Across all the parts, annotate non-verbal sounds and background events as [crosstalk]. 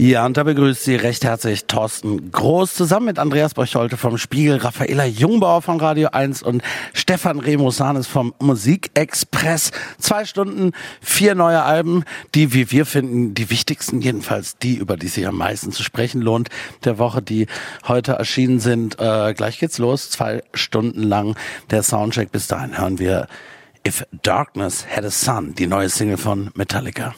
Ja, und da begrüßt Sie recht herzlich Thorsten Groß zusammen mit Andreas Borcholte vom Spiegel, Raffaela Jungbauer von Radio 1 und Stefan Remosanes vom Musikexpress. Zwei Stunden, vier neue Alben, die, wie wir finden, die wichtigsten, jedenfalls die, über die sich am meisten zu sprechen lohnt, der Woche, die heute erschienen sind. Äh, gleich geht's los, zwei Stunden lang der Soundcheck. Bis dahin hören wir If Darkness Had a Sun, die neue Single von Metallica.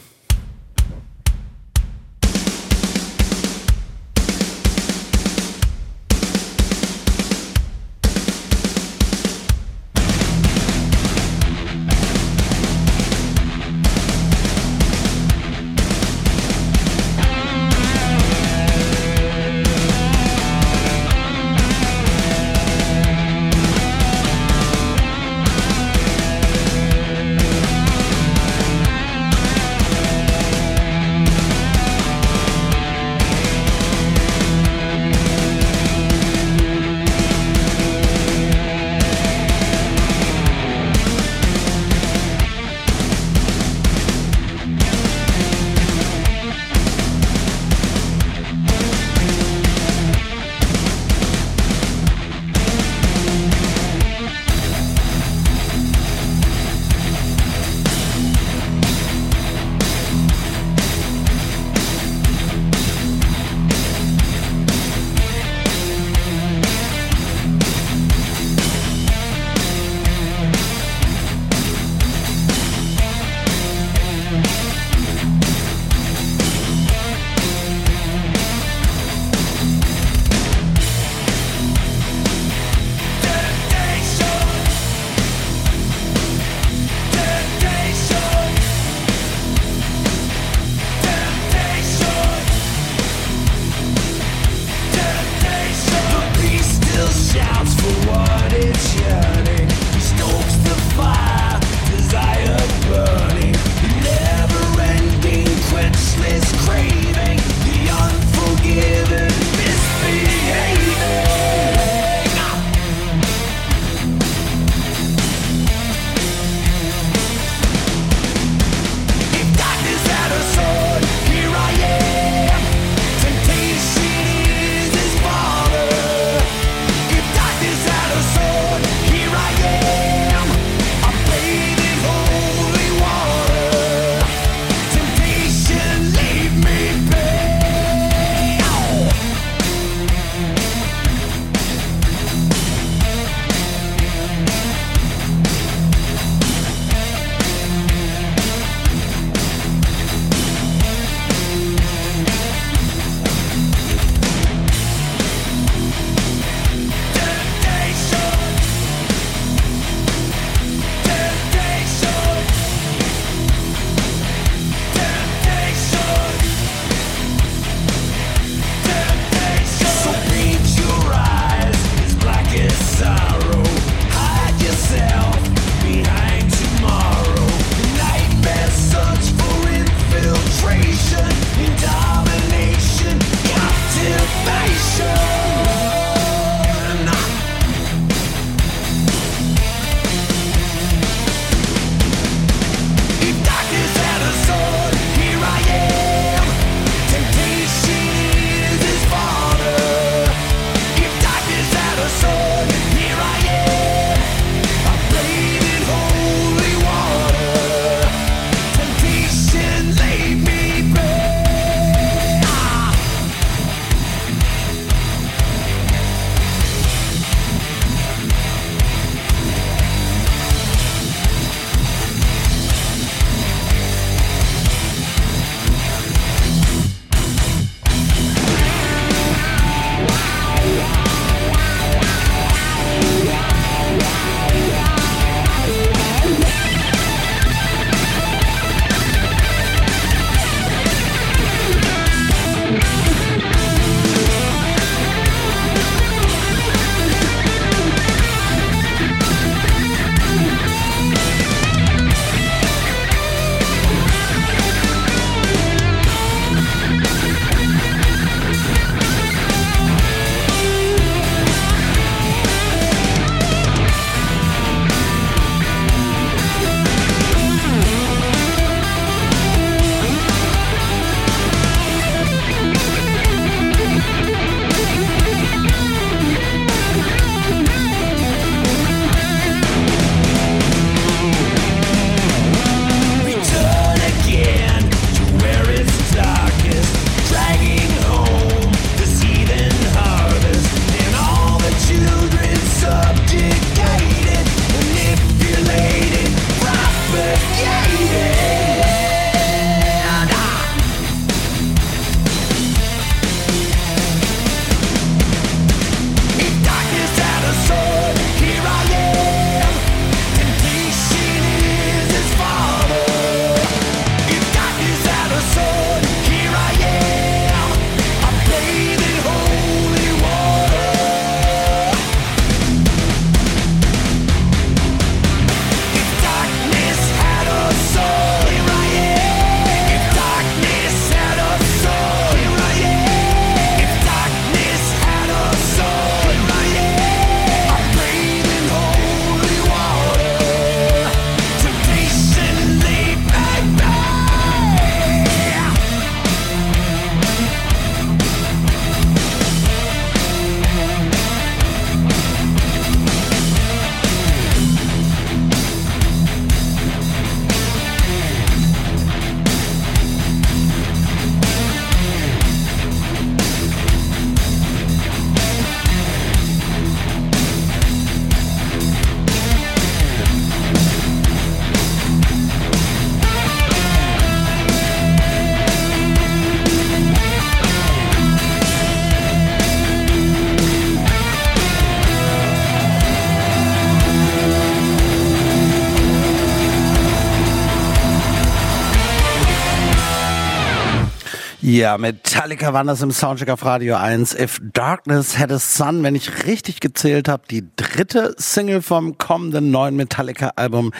Ja, Metallica waren das im Soundcheck auf Radio 1. If Darkness Had a Sun, wenn ich richtig gezählt habe, die dritte Single vom kommenden neuen Metallica-Album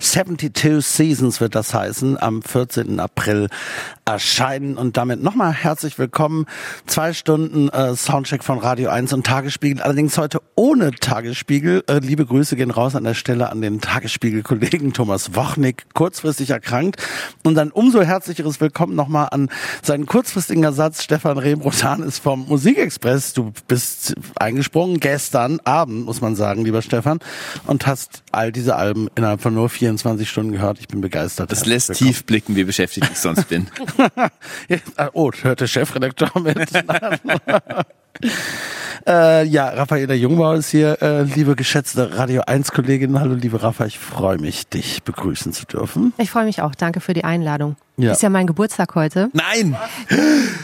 72 Seasons wird das heißen, am 14. April erscheinen. Und damit nochmal herzlich willkommen. Zwei Stunden äh, Soundcheck von Radio 1 und Tagesspiegel. Allerdings heute ohne Tagesspiegel. Äh, liebe Grüße gehen raus an der Stelle an den Tagesspiegel-Kollegen Thomas Wochnick, kurzfristig erkrankt. Und dann umso herzlicheres Willkommen nochmal an seinen kurzfristigen Ersatz Stefan Rehm-Rotan ist vom Musikexpress. Du bist eingesprungen gestern Abend, muss man sagen, lieber Stefan, und hast all diese Alben innerhalb von nur 24 Stunden gehört. Ich bin begeistert. Das lässt tief blicken, wie beschäftigt ich sonst bin. [laughs] oh, hört der Chefredakteur mit. [laughs] Äh, ja, Raffaela Jungbauer ist hier, äh, liebe geschätzte Radio 1 Kollegin. Hallo, liebe Rafa, ich freue mich, dich begrüßen zu dürfen. Ich freue mich auch. Danke für die Einladung. Ja. Ist ja mein Geburtstag heute. Nein!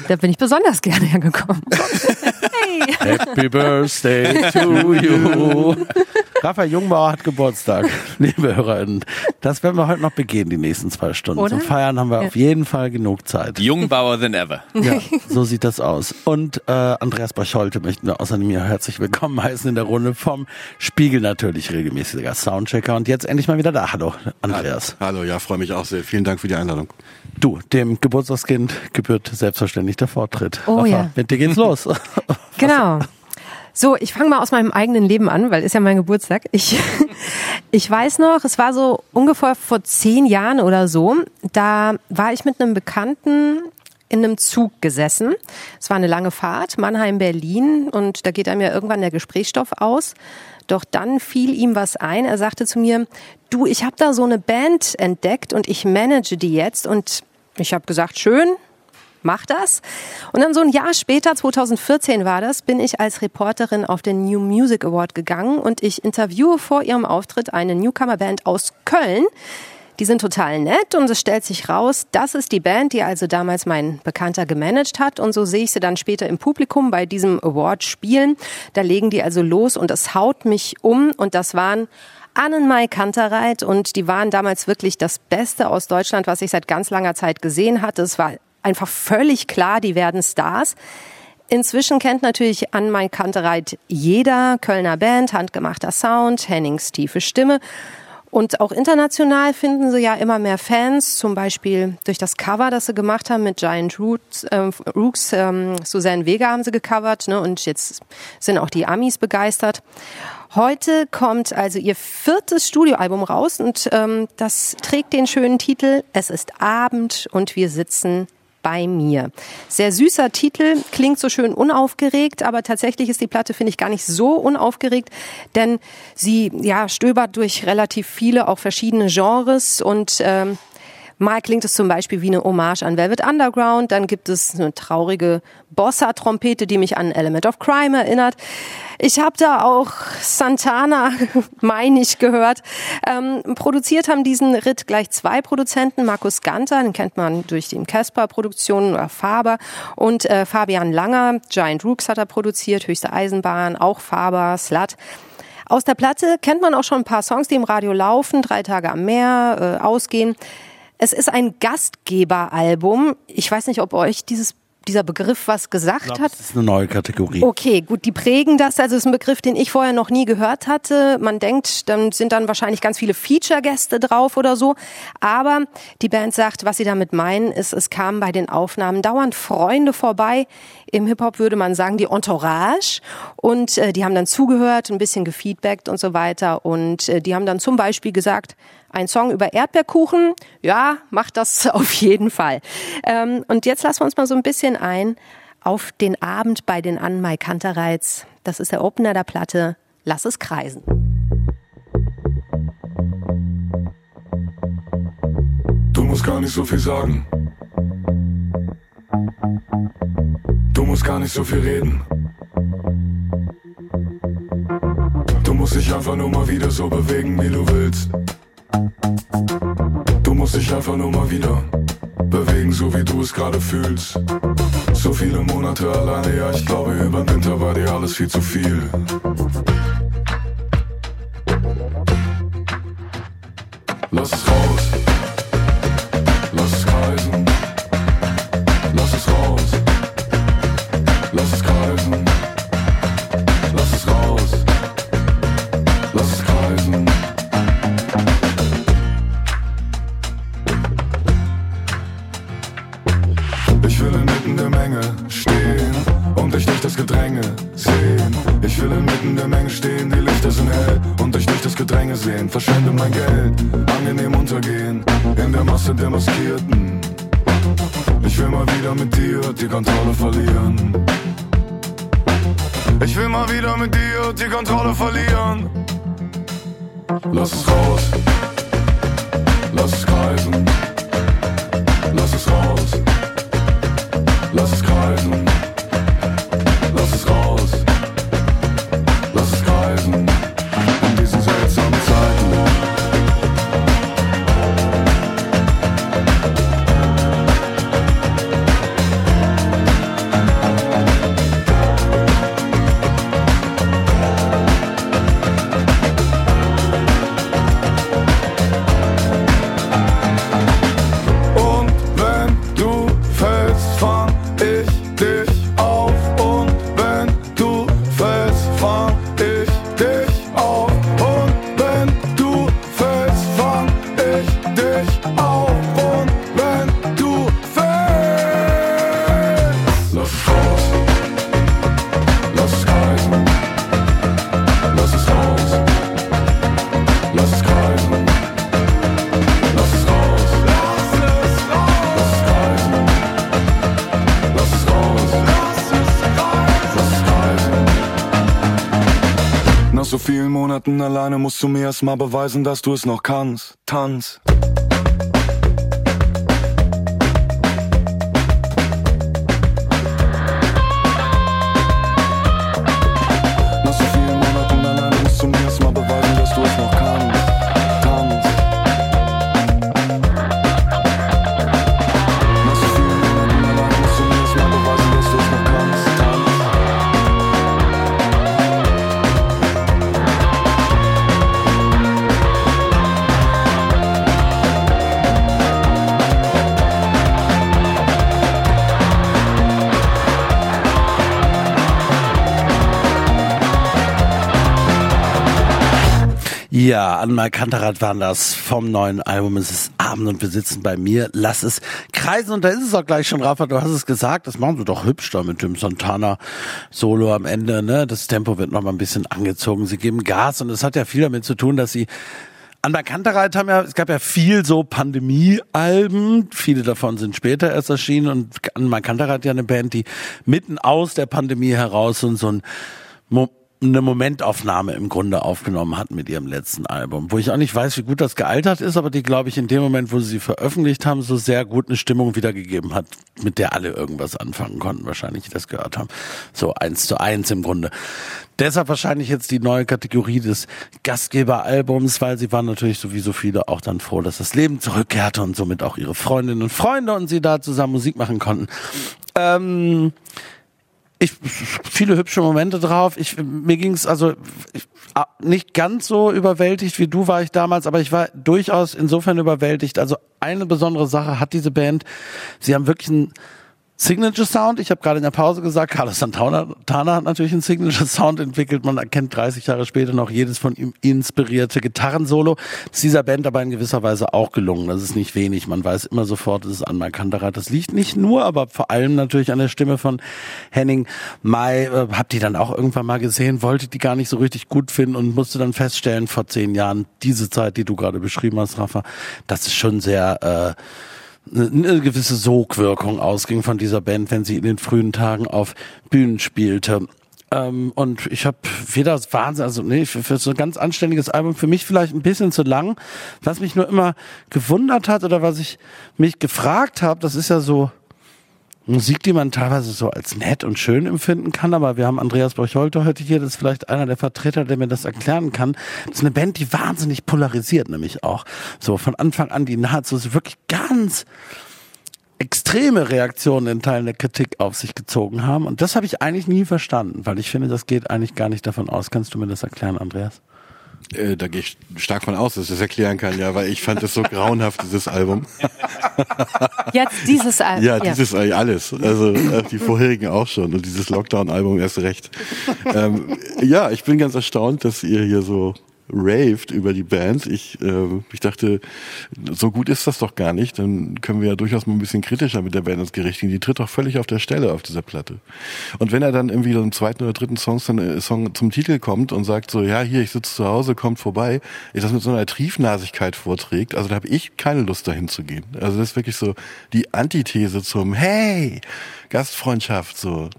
Da bin ich besonders gerne hergekommen. [laughs] hey. Happy Birthday to you. Raphael Jungbauer hat Geburtstag, [laughs] liebe HörerInnen. Das werden wir heute noch begehen, die nächsten zwei Stunden. Oder? Zum Feiern haben wir ja. auf jeden Fall genug Zeit. Jungbauer than ever. Ja, so sieht das aus. Und äh, Andreas Barcholte möchten wir außerdem hier herzlich willkommen heißen in der Runde vom Spiegel natürlich regelmäßiger Soundchecker. Und jetzt endlich mal wieder da. Hallo, Andreas. Hallo, ja, freue mich auch sehr. Vielen Dank für die Einladung. Du, dem Geburtstagskind gebührt selbstverständlich der Vortritt. Oh Rafa, ja. Mit dir geht's los. [laughs] Genau. So, ich fange mal aus meinem eigenen Leben an, weil ist ja mein Geburtstag. Ich, [laughs] ich weiß noch, es war so ungefähr vor zehn Jahren oder so. Da war ich mit einem Bekannten in einem Zug gesessen. Es war eine lange Fahrt, Mannheim-Berlin, und da geht einem ja irgendwann der Gesprächsstoff aus. Doch dann fiel ihm was ein. Er sagte zu mir, du, ich habe da so eine Band entdeckt und ich manage die jetzt. Und ich habe gesagt, schön, mach das. Und dann so ein Jahr später, 2014 war das, bin ich als Reporterin auf den New Music Award gegangen und ich interviewe vor ihrem Auftritt eine Newcomer-Band aus Köln. Die sind total nett und es stellt sich raus, das ist die Band, die also damals mein Bekannter gemanagt hat und so sehe ich sie dann später im Publikum bei diesem Award spielen. Da legen die also los und es haut mich um und das waren Annenmai Kantereit und die waren damals wirklich das Beste aus Deutschland, was ich seit ganz langer Zeit gesehen hatte. Es war einfach völlig klar, die werden Stars. Inzwischen kennt natürlich Annenmai Kantereit jeder Kölner Band, handgemachter Sound, Hennings tiefe Stimme. Und auch international finden sie ja immer mehr Fans, zum Beispiel durch das Cover, das sie gemacht haben mit Giant Roots, äh, Rooks, ähm, Suzanne Vega haben sie gecovert, ne? und jetzt sind auch die Amis begeistert. Heute kommt also ihr viertes Studioalbum raus und ähm, das trägt den schönen Titel Es ist Abend und wir sitzen bei mir. Sehr süßer Titel, klingt so schön unaufgeregt, aber tatsächlich ist die Platte, finde ich, gar nicht so unaufgeregt, denn sie ja, stöbert durch relativ viele, auch verschiedene Genres und ähm, Mal klingt es zum Beispiel wie eine Hommage an Velvet Underground, dann gibt es eine traurige Bossa-Trompete, die mich an Element of Crime erinnert. Ich habe da auch Santana, [laughs] meine ich, gehört. Ähm, produziert haben diesen Ritt gleich zwei Produzenten. Markus Ganter, den kennt man durch den Casper-Produktionen oder Faber. Und äh, Fabian Langer, Giant Rooks hat er produziert, Höchste Eisenbahn, auch Faber, Slut. Aus der Platte kennt man auch schon ein paar Songs, die im Radio laufen, drei Tage am Meer, äh, ausgehen. Es ist ein Gastgeberalbum. Ich weiß nicht, ob euch dieses dieser Begriff was gesagt glaub, hat? Das ist eine neue Kategorie. Okay, gut, die prägen das. Also es ist ein Begriff, den ich vorher noch nie gehört hatte. Man denkt, dann sind dann wahrscheinlich ganz viele Feature-Gäste drauf oder so. Aber die Band sagt, was sie damit meinen, ist, es kamen bei den Aufnahmen dauernd Freunde vorbei. Im Hip-Hop würde man sagen, die Entourage. Und äh, die haben dann zugehört, ein bisschen gefeedbackt und so weiter. Und äh, die haben dann zum Beispiel gesagt, ein Song über Erdbeerkuchen, ja, macht das [laughs] auf jeden Fall. Ähm, und jetzt lassen wir uns mal so ein bisschen ein auf den Abend bei den Anmai Kantereits. Das ist der Opener der Platte. Lass es kreisen. Du musst gar nicht so viel sagen. Du musst gar nicht so viel reden. Du musst dich einfach nur mal wieder so bewegen, wie du willst. Du musst dich einfach nur mal wieder bewegen, so wie du es gerade fühlst. So viele Monate alleine, ja, ich glaube, über den Winter war dir alles viel zu viel. Lass es raus. Verschwende mein Geld, angenehm untergehen. In der Masse der Maskierten. Ich will mal wieder mit dir die Kontrolle verlieren. Ich will mal wieder mit dir die Kontrolle verlieren. Lass es raus. Lass es kreisen. Lass es raus. Lass es kreisen. Nach so vielen Monaten alleine musst du mir erst mal beweisen, dass du es noch kannst. Tanz. Ja, Anmal Kantarat waren das vom neuen Album. Es ist Abend und wir sitzen bei mir. Lass es kreisen und da ist es auch gleich schon, Rafa, du hast es gesagt, das machen sie doch hübsch da mit dem Santana Solo am Ende, ne? Das Tempo wird noch mal ein bisschen angezogen. Sie geben Gas und es hat ja viel damit zu tun, dass sie Anmal Kantereit haben ja, es gab ja viel so Pandemie-Alben, viele davon sind später erst erschienen und Anmal Kantereit ja eine Band, die mitten aus der Pandemie heraus und so ein Mo eine Momentaufnahme im Grunde aufgenommen hat mit ihrem letzten Album, wo ich auch nicht weiß, wie gut das gealtert ist, aber die, glaube ich, in dem Moment, wo sie sie veröffentlicht haben, so sehr gut eine Stimmung wiedergegeben hat, mit der alle irgendwas anfangen konnten, wahrscheinlich, die das gehört haben. So eins zu eins im Grunde. Deshalb wahrscheinlich jetzt die neue Kategorie des Gastgeberalbums, weil sie waren natürlich so wie so viele auch dann froh, dass das Leben zurückkehrte und somit auch ihre Freundinnen und Freunde und sie da zusammen Musik machen konnten. Ähm, ich viele hübsche Momente drauf. Ich mir ging's also ich, nicht ganz so überwältigt wie du war ich damals, aber ich war durchaus insofern überwältigt. Also eine besondere Sache hat diese Band. Sie haben wirklich einen Signature Sound. Ich habe gerade in der Pause gesagt, Carlos Santana Tana hat natürlich einen Signature Sound entwickelt. Man erkennt 30 Jahre später noch jedes von ihm inspirierte Gitarrensolo. Das ist dieser Band aber in gewisser Weise auch gelungen. Das ist nicht wenig. Man weiß immer sofort, es ist Anmal Kantarat. Das liegt nicht nur, aber vor allem natürlich an der Stimme von Henning Mai. Äh, hab die dann auch irgendwann mal gesehen, wollte die gar nicht so richtig gut finden und musste dann feststellen, vor zehn Jahren, diese Zeit, die du gerade beschrieben hast, Rafa, das ist schon sehr... Äh, eine gewisse Sogwirkung ausging von dieser Band, wenn sie in den frühen Tagen auf Bühnen spielte. Ähm, und ich habe weder Wahnsinn, also nee, für, für so ein ganz anständiges Album, für mich vielleicht ein bisschen zu lang. Was mich nur immer gewundert hat oder was ich mich gefragt habe, das ist ja so Musik, die man teilweise so als nett und schön empfinden kann, aber wir haben Andreas Borcholter heute hier, das ist vielleicht einer der Vertreter, der mir das erklären kann. Das ist eine Band, die wahnsinnig polarisiert, nämlich auch. So von Anfang an, die nahezu so wirklich ganz extreme Reaktionen in Teilen der Kritik auf sich gezogen haben. Und das habe ich eigentlich nie verstanden, weil ich finde, das geht eigentlich gar nicht davon aus. Kannst du mir das erklären, Andreas? Äh, da gehe ich stark von aus, dass ich das erklären kann, ja, weil ich fand das so grauenhaft, dieses Album. [laughs] Jetzt dieses Album. Ja, dieses eigentlich alles. Also äh, die vorherigen auch schon und dieses Lockdown-Album erst recht. ähm, ja, ich bin ganz erstaunt, dass ihr hier so raved über die Band. Ich, äh, ich dachte, so gut ist das doch gar nicht. Dann können wir ja durchaus mal ein bisschen kritischer mit der Band ins Gericht gehen. Die tritt doch völlig auf der Stelle auf dieser Platte. Und wenn er dann irgendwie so im zweiten oder dritten Song, äh, Song zum Titel kommt und sagt so, ja, hier, ich sitze zu Hause, kommt vorbei, ich das mit so einer Triefnasigkeit vorträgt, also da habe ich keine Lust dahin zu gehen. Also das ist wirklich so die Antithese zum Hey, Gastfreundschaft, so.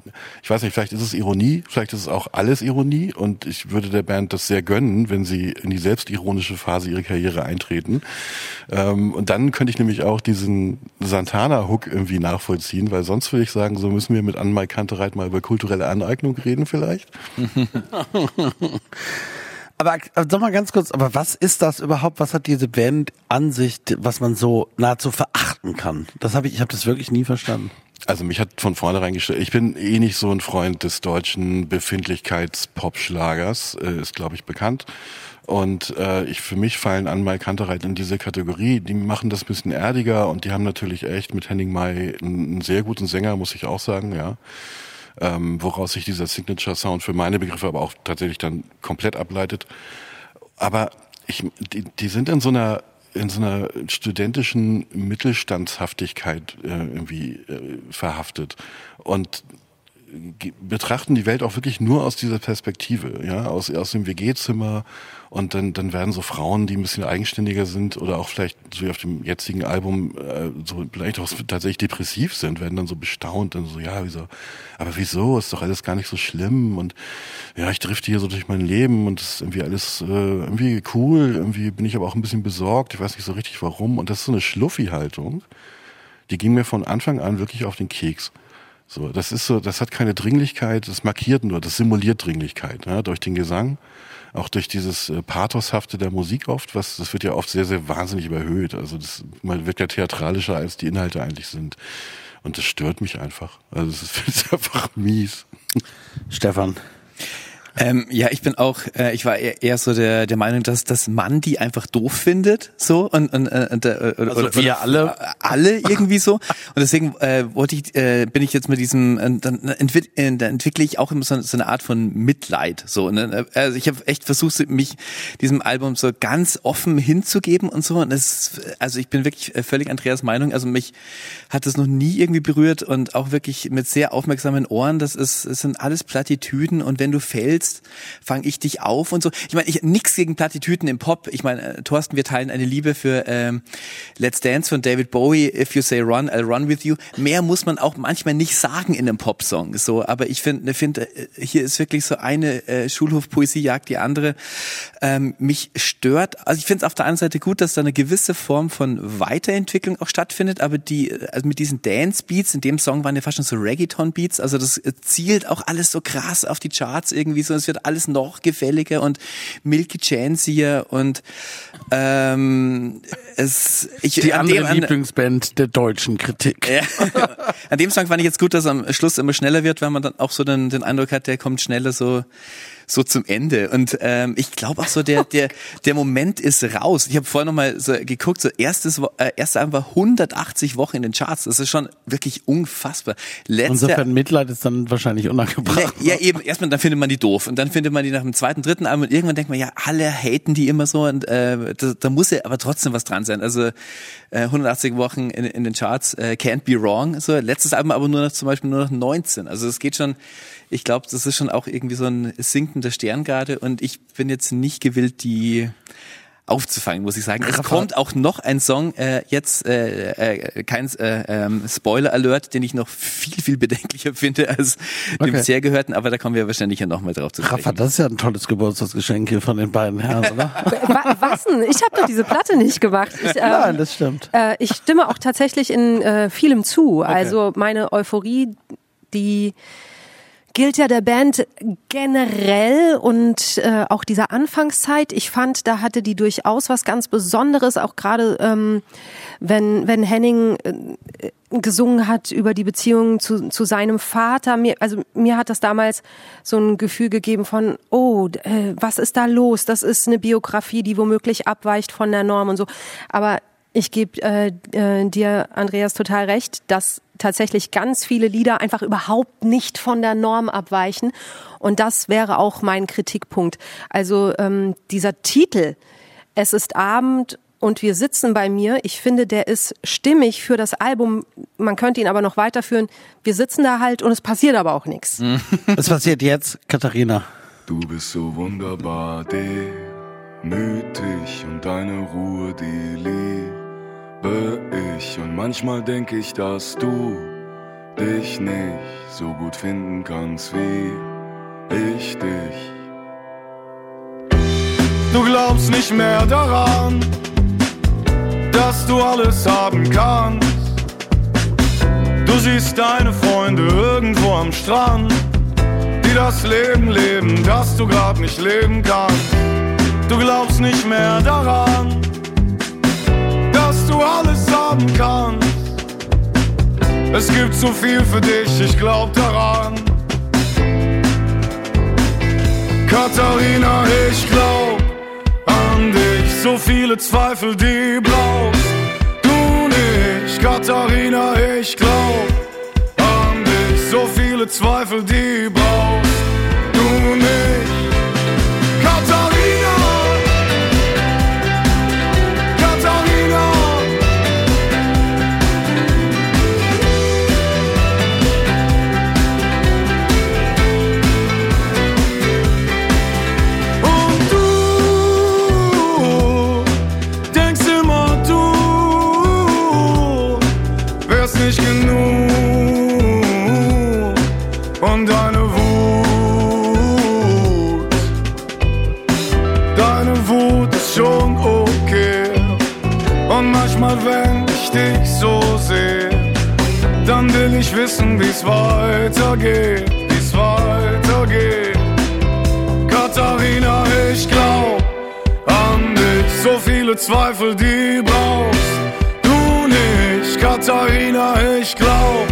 Ich weiß nicht, vielleicht ist es Ironie, vielleicht ist es auch alles Ironie und ich würde der Band das sehr gönnen, wenn sie in die selbstironische Phase ihrer Karriere eintreten. Ähm, und dann könnte ich nämlich auch diesen Santana-Hook irgendwie nachvollziehen, weil sonst würde ich sagen, so müssen wir mit Anmal Kantereit mal über kulturelle Aneignung reden vielleicht. [laughs] Aber sag mal ganz kurz, aber was ist das überhaupt? Was hat diese Band an sich, was man so nahezu verachten kann? Das habe ich, ich habe das wirklich nie verstanden. Also mich hat von vornherein gestellt, ich bin eh nicht so ein Freund des deutschen Befindlichkeits-Popschlagers, äh, ist glaube ich bekannt. Und äh, ich für mich fallen an Mai Kantereit in diese Kategorie. Die machen das ein bisschen erdiger und die haben natürlich echt mit Henning Mai einen, sehr guten Sänger, muss ich auch sagen, ja. Ähm, woraus sich dieser Signature Sound für meine Begriffe aber auch tatsächlich dann komplett ableitet. Aber ich, die, die sind in so einer in so einer studentischen Mittelstandshaftigkeit äh, irgendwie äh, verhaftet. Und betrachten die Welt auch wirklich nur aus dieser Perspektive, ja, aus, aus dem WG-Zimmer und dann, dann werden so Frauen, die ein bisschen eigenständiger sind oder auch vielleicht so wie auf dem jetzigen Album äh, so vielleicht auch tatsächlich depressiv sind, werden dann so bestaunt und so, ja, wieso, aber wieso, ist doch alles gar nicht so schlimm und ja, ich drifte hier so durch mein Leben und es ist irgendwie alles äh, irgendwie cool, irgendwie bin ich aber auch ein bisschen besorgt, ich weiß nicht so richtig warum. Und das ist so eine Schluffi-Haltung, die ging mir von Anfang an wirklich auf den Keks. So, das ist so, das hat keine Dringlichkeit, das markiert nur, das simuliert Dringlichkeit, ja, durch den Gesang, auch durch dieses äh, Pathoshafte der Musik oft, was, das wird ja oft sehr, sehr wahnsinnig überhöht. Also das, man wird ja theatralischer, als die Inhalte eigentlich sind. Und das stört mich einfach. Also es [laughs] ist, einfach mies. Stefan. Ähm, ja, ich bin auch, äh, ich war eher, eher so der, der Meinung, dass das Mann die einfach doof findet, so und, und, äh, und äh, oder, Also oder, wir oder, alle? äh, alle irgendwie so. Und deswegen äh, wollte ich, äh, bin ich jetzt mit diesem, äh, dann, entwick, äh, dann entwickle ich auch immer so, so eine Art von Mitleid. So, ne? Also ich habe echt versucht, mich diesem Album so ganz offen hinzugeben und so. Und es, also ich bin wirklich äh, völlig Andreas Meinung. Also mich hat das noch nie irgendwie berührt und auch wirklich mit sehr aufmerksamen Ohren. Das ist, es sind alles Plattitüden und wenn du fällst, fange ich dich auf und so. Ich meine, ich nix gegen Plattitüden im Pop. Ich meine, äh, Thorsten, wir teilen eine Liebe für ähm, Let's Dance von David Bowie. If you say run, I'll run with you. Mehr muss man auch manchmal nicht sagen in einem Popsong. So, aber ich finde, finde, äh, hier ist wirklich so eine äh, Schulhofpoesie jagt die andere. Ähm, mich stört. Also ich finde es auf der einen Seite gut, dass da eine gewisse Form von Weiterentwicklung auch stattfindet, aber die, also mit diesen Dance Beats in dem Song waren ja fast schon so Reggaeton Beats. Also das äh, zielt auch alles so krass auf die Charts irgendwie so. Es wird alles noch gefälliger und Milky Chancier und ähm, es ich Die an andere dem- an- Lieblingsband der deutschen Kritik. ja. An dem Song fand ich jetzt gut, dass am Schluss immer schneller wird, weil man dann auch so den, den Eindruck hat, der kommt schneller so so zum Ende. Und ähm, ich glaube auch so, der [laughs] der der Moment ist raus. Ich habe vorher noch mal so geguckt, so erstes äh, erste Album war 180 Wochen in den Charts. Das ist schon wirklich unfassbar. Letzte Insofern Mitleid ist dann wahrscheinlich unangebracht. ja, ja, eben, erstmal, dann findet man die doof. Und dann findet man die nach dem zweiten, dritten Album und irgendwann denkt man, ja, alle haten die immer so und äh, da, da muss ja aber trotzdem was dran sein. Also äh, 180 Wochen in, in den Charts, äh, can't be wrong. So, letztes Album aber nur noch zum Beispiel nur noch 19. Also es geht schon, ich glaube, das ist schon auch irgendwie so ein sinkender Stern gerade und ich bin jetzt nicht gewillt, die aufzufangen, muss ich sagen. Es kommt auch noch ein Song, äh, jetzt äh, äh, kein äh, ähm, Spoiler-Alert, den ich noch viel, viel bedenklicher finde als dem Okay. bisher gehörten, aber da kommen wir wahrscheinlich ja noch mal drauf zu Rafa, sprechen. das ist ja ein tolles Geburtstagsgeschenk hier von den beiden Herren, [laughs] oder? Wa- Was denn? Ich habe doch diese Platte nicht gemacht. Ich, ähm, Nein, das stimmt. Äh, ich stimme auch tatsächlich in äh, vielem zu. Also meine Euphorie, die gilt ja der Band generell und äh, auch dieser Anfangszeit. Ich fand, da hatte die durchaus was ganz Besonderes, auch gerade ähm, wenn, wenn Henning äh, gesungen hat über die Beziehung zu, zu seinem Vater. Mir, also mir hat das damals so ein Gefühl gegeben von, oh, äh, was ist da los? Das ist eine Biografie, die womöglich abweicht von der Norm und so. Aber Ich gebe äh, äh, dir, Andreas, total recht, dass tatsächlich ganz viele Lieder einfach überhaupt nicht von der Norm abweichen. Und das wäre auch mein Kritikpunkt. Also ähm, dieser Titel, es ist Abend und wir sitzen bei mir. Ich finde, der ist stimmig für das Album. Man könnte ihn aber noch weiterführen. Wir sitzen da halt und es passiert aber auch nichts. [laughs] Was passiert jetzt, Katharina? Du bist so wunderbar, demütig und deine Ruhe, die liebe ich. Und manchmal denke ich, dass du dich nicht so gut finden kannst wie ich dich. Du glaubst nicht mehr daran, dass du alles haben kannst. Du siehst deine Freunde irgendwo am Strand, die das Leben leben, das du grad nicht leben kannst. Du glaubst nicht mehr daran, du alles haben kannst. Es gibt so viel für dich, ich glaub daran. Katharina, ich glaub an dich, so viele Zweifel, die brauchst du nicht. Katharina, ich glaub an dich, so viele Zweifel, die brauchst wissen, wie's weitergeht, wie's weitergeht. Katharina, ich glaub an dich. So viele Zweifel, die brauchst du nicht. Katharina, ich glaub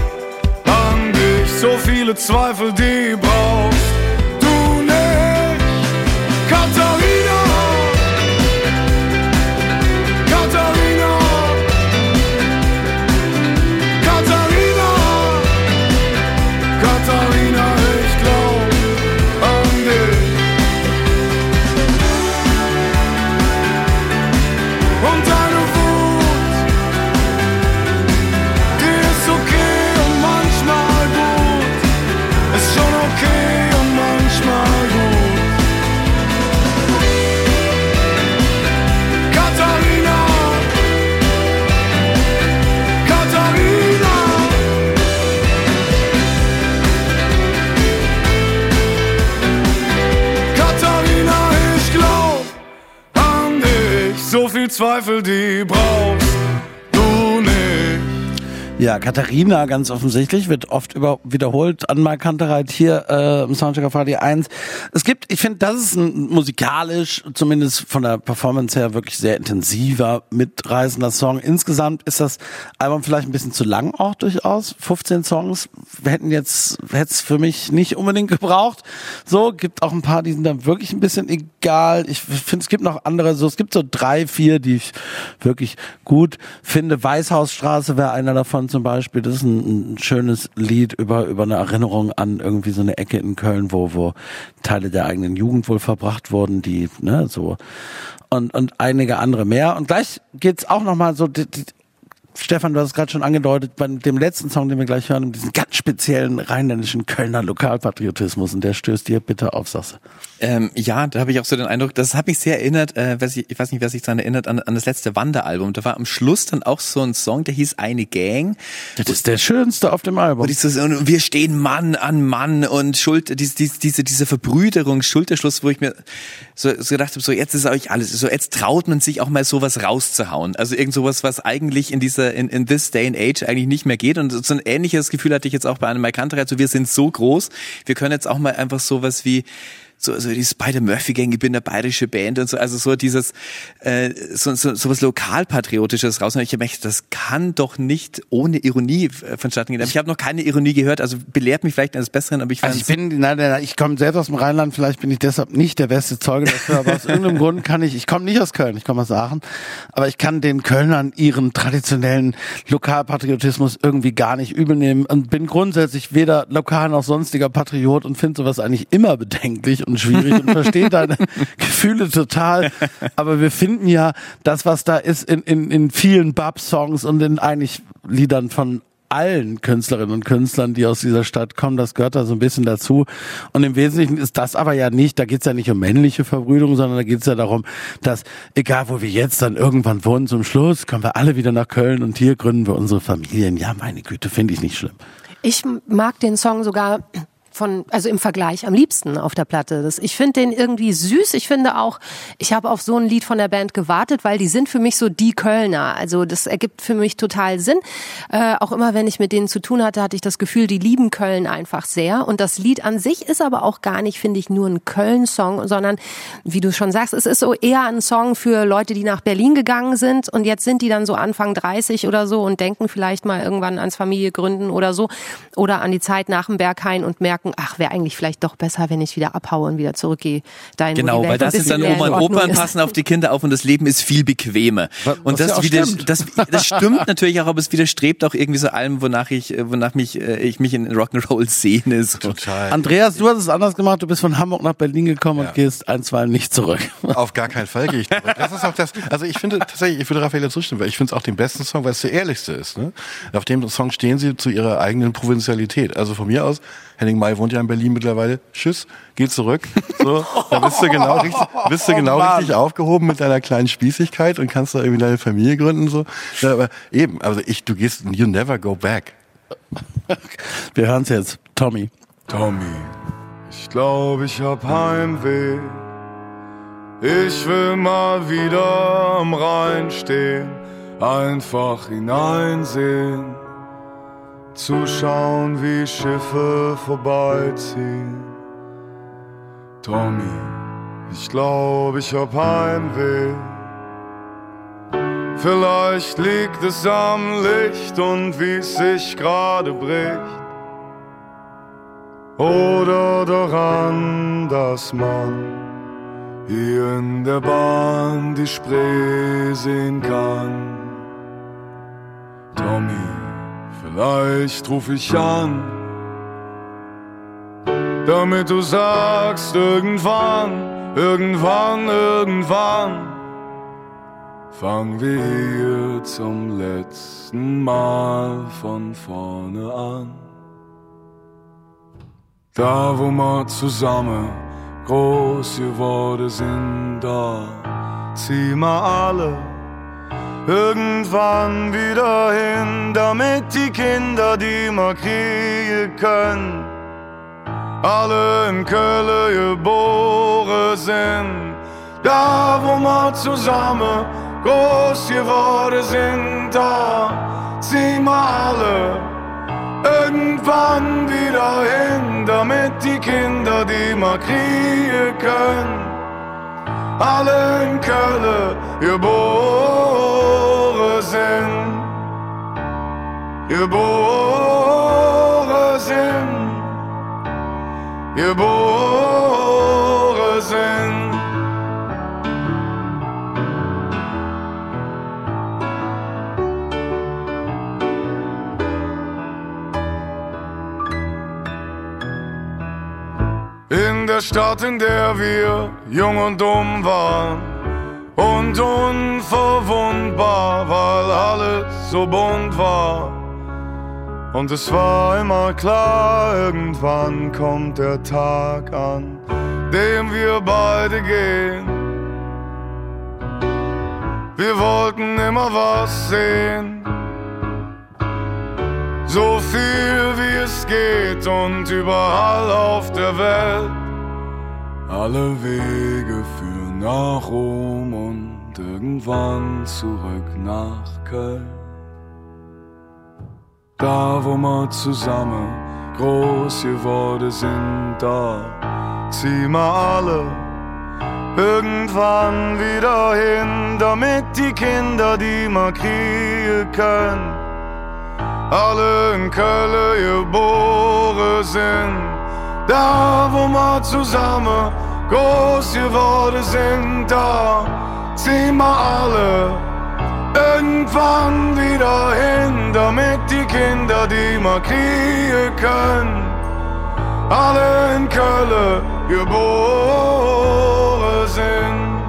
an dich. So viele Zweifel, die brauchst du nicht. Katharina, Zweifel, die Ja, Katharina ganz offensichtlich wird oft über, wiederholt an Markanterheit hier äh, im Soundcheck auf Radio 1. Es gibt, ich finde, das ist ein musikalisch, zumindest von der Performance her, wirklich sehr intensiver, mitreißender Song. Insgesamt ist das Album vielleicht ein bisschen zu lang auch durchaus. 15 Songs hätten jetzt, hätte es für mich nicht unbedingt gebraucht. So, gibt auch ein paar, die sind dann wirklich ein bisschen egal. Ich finde, es gibt noch andere, so, es gibt so drei, vier, die ich wirklich gut finde. Weißhausstraße wäre einer davon zum Beispiel. Das ist ein, ein schönes Lied über, über eine Erinnerung an irgendwie so eine Ecke in Köln, wo, wo Teile der eigenen Jugend wohl verbracht wurden, die, ne, so, und, und einige andere mehr. Und gleich geht's auch nochmal so, die, die, Stefan, du hast es gerade schon angedeutet, bei dem letzten Song, den wir gleich hören, um diesen ganz speziellen rheinländischen Kölner Lokalpatriotismus. Und der stößt dir bitte auf, Sasse. Ähm, ja, da habe ich auch so den Eindruck, das hat mich sehr erinnert, äh, weiß ich, ich weiß nicht, wer sich daran erinnert, an, an das letzte Wanderalbum. Da war am Schluss dann auch so ein Song, der hieß Eine Gang. Das ist der schönste auf dem Album. Und, dieses, und wir stehen Mann an Mann und Schuld, diese, diese, diese, Verbrüderung, Schulterschluss, wo ich mir so, so gedacht habe, so jetzt ist euch alles, so jetzt traut man sich auch mal sowas rauszuhauen. Also irgend sowas, was eigentlich in dieser, in, in this day and age eigentlich nicht mehr geht. Und so ein ähnliches Gefühl hatte ich jetzt auch bei einem Hunter, so wir sind so groß, wir können jetzt auch mal einfach sowas wie so, so die Spider-Murphy-Gang, ich bin eine bayerische Band und so, also so dieses, äh, so, so, so was Lokalpatriotisches raus. Und ich habe gedacht, das kann doch nicht ohne Ironie äh, vonstatten gehen. Ich habe noch keine Ironie gehört, also belehrt mich vielleicht eines Besseren, aber ich Also ich bin, nein, nein, nein, ich komme selbst aus dem Rheinland, vielleicht bin ich deshalb nicht der beste Zeuge dafür, aber aus [laughs] irgendeinem Grund kann ich, ich komme nicht aus Köln, ich komme aus Aachen, aber ich kann den Kölnern ihren traditionellen Lokalpatriotismus irgendwie gar nicht übel nehmen und bin grundsätzlich weder lokal noch sonstiger Patriot und finde sowas eigentlich immer bedenklich und schwierig und verstehe deine [laughs] Gefühle total. Aber wir finden ja das, was da ist, in, in, in vielen Bub-Songs und in eigentlich Liedern von allen Künstlerinnen und Künstlern, die aus dieser Stadt kommen, das gehört da so ein bisschen dazu. Und im Wesentlichen ist das aber ja nicht, da geht's ja nicht um männliche Verbrüderung, sondern da geht's ja darum, dass egal wo wir jetzt dann irgendwann wohnen, zum Schluss kommen wir alle wieder nach Köln und hier gründen wir unsere Familien. Ja, meine Güte, finde ich nicht schlimm. Ich mag den Song sogar von, also im Vergleich am liebsten auf der Platte. Das, ich finde den irgendwie süß. Ich finde auch, ich habe auf so ein Lied von der Band gewartet, weil die sind für mich so die Kölner. Also das ergibt für mich total Sinn. Äh, auch immer, wenn ich mit denen zu tun hatte, hatte ich das Gefühl, die lieben Köln einfach sehr. Und das Lied an sich ist aber auch gar nicht, finde ich, nur ein Köln-Song, sondern, wie du schon sagst, es ist so eher ein Song für Leute, die nach Berlin gegangen sind und jetzt sind die dann so Anfang 30 oder so und denken vielleicht mal irgendwann ans Familie gründen oder so oder an die Zeit nach dem Berghain und merken, ach, wäre eigentlich vielleicht doch besser, wenn ich wieder abhaue und wieder zurückgehe. Dahin, Genau, weil das ist dann Oma und ist. passen auf die Kinder auf und das Leben ist viel bequemer. Was Und ja das, auch wieder, stimmt. das, [laughs] das stimmt natürlich auch, aber es widerstrebt auch irgendwie so allem, wonach ich, äh, wonach mich, äh, ich mich in Rock'n'Roll sehne. So. Total. Andreas, du hast es anders gemacht. Du bist von Hamburg nach Berlin gekommen Ja. und gehst ein, zwei nicht zurück. [laughs] Auf gar keinen Fall gehe ich zurück. Das ist auch das. Also ich finde tatsächlich, ich würde Raffaella zustimmen, weil ich finde es auch den besten Song, weil es der ehrlichste ist. Ne? Auf dem Song stehen sie zu ihrer eigenen Provinzialität. Also von mir aus, Henning May wohnt ja in Berlin mittlerweile. Tschüss, geh zurück. So, da bist du genau richtig, bist du genau Mann. richtig aufgehoben mit deiner kleinen Spießigkeit und kannst da irgendwie deine Familie gründen. So. Ja, aber eben, also ich, du gehst, you never go back. Wir hören's jetzt. Tommy. Tommy, ich glaube, ich hab Heimweh. Ich will mal wieder am Rhein stehen, einfach hineinsehen, zuschauen, wie Schiffe vorbeiziehen. Tommy, ich glaube, ich hab Heimweh. Vielleicht liegt es am Licht und wie es sich gerade bricht. Oder daran, dass man hier in der Bahn die Spree sehen kann. Tommy, vielleicht ruf ich an, damit du sagst, irgendwann, irgendwann, irgendwann, fangen wir hier zum letzten Mal von vorne an. Da, wo wir zusammen groß geworden sind, da ziehen wir alle irgendwann wieder hin, damit die Kinder, die wir kriegen können, alle in Köln geboren sind. Da, wo wir zusammen groß geworden sind, da ziehen wir alle irgendwann wieder hin, damit die Kinder, die wir kriegen können, alle in Köln geboren sind. Geboren sind. Geboren In der Stadt, in der wir jung und dumm waren und unverwundbar, weil alles so bunt war. Und es war immer klar, irgendwann kommt der Tag an, dem wir beide gehen. Wir wollten immer was sehen, so viel wie es geht und überall auf der Welt. Alle Wege führen nach Rom und irgendwann zurück nach Köln. Da, wo wir zusammen groß geworden sind, da zieh mal alle irgendwann wieder hin, damit die Kinder, die man kriegen können, alle in Köln geboren sind. Da, wo wir zusammen groß geworden sind, da ziehen wir alle irgendwann wieder hin, damit die Kinder, die wir kriegen können, alle in Köln geboren sind.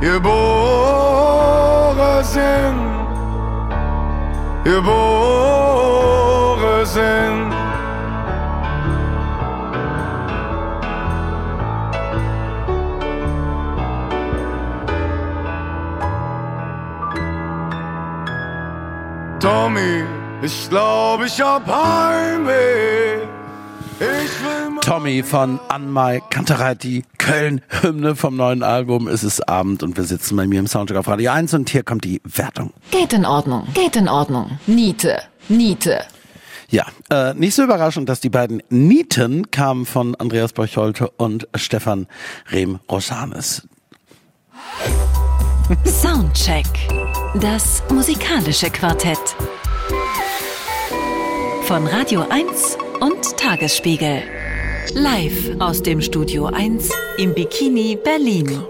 Geboren sind. Geboren sind. Tommy, ich glaube, ich hab Heimweh. Tommy von Anmai Kantereit, die Köln-Hymne vom neuen Album. Es ist Abend und wir sitzen bei mir im Soundcheck auf Radio 1 und hier kommt die Wertung. Geht in Ordnung, geht in Ordnung. Niete, Niete. Ja, äh, nicht so überraschend, dass die beiden Nieten kamen von Andreas Borcholte und Stefan Rehm-Rosanes. Soundcheck. Das musikalische Quartett. Von Radio 1 und Tagesspiegel. Live aus dem Studio 1 im Bikini Berlin.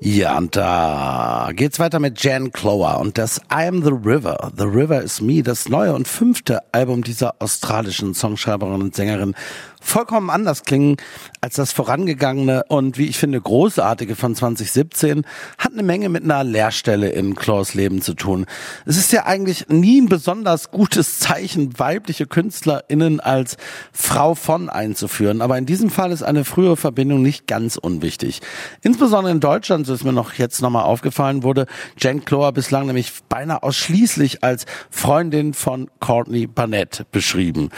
Ja, und da geht's weiter mit Jan Clower und das I Am the River. The River is Me, das neue und fünfte Album dieser australischen Songschreiberin und Sängerin. Vollkommen anders klingen als das vorangegangene und wie ich finde großartige von 2017, hat eine Menge mit einer Leerstelle in Claws Leben zu tun. Es ist ja eigentlich nie ein besonders gutes Zeichen, weibliche KünstlerInnen als Frau von einzuführen, aber in diesem Fall ist eine frühere Verbindung nicht ganz unwichtig. Insbesondere in Deutschland, so ist mir noch jetzt nochmal aufgefallen, wurde Jen Clower bislang nämlich beinahe ausschließlich als Freundin von Courtney Barnett beschrieben.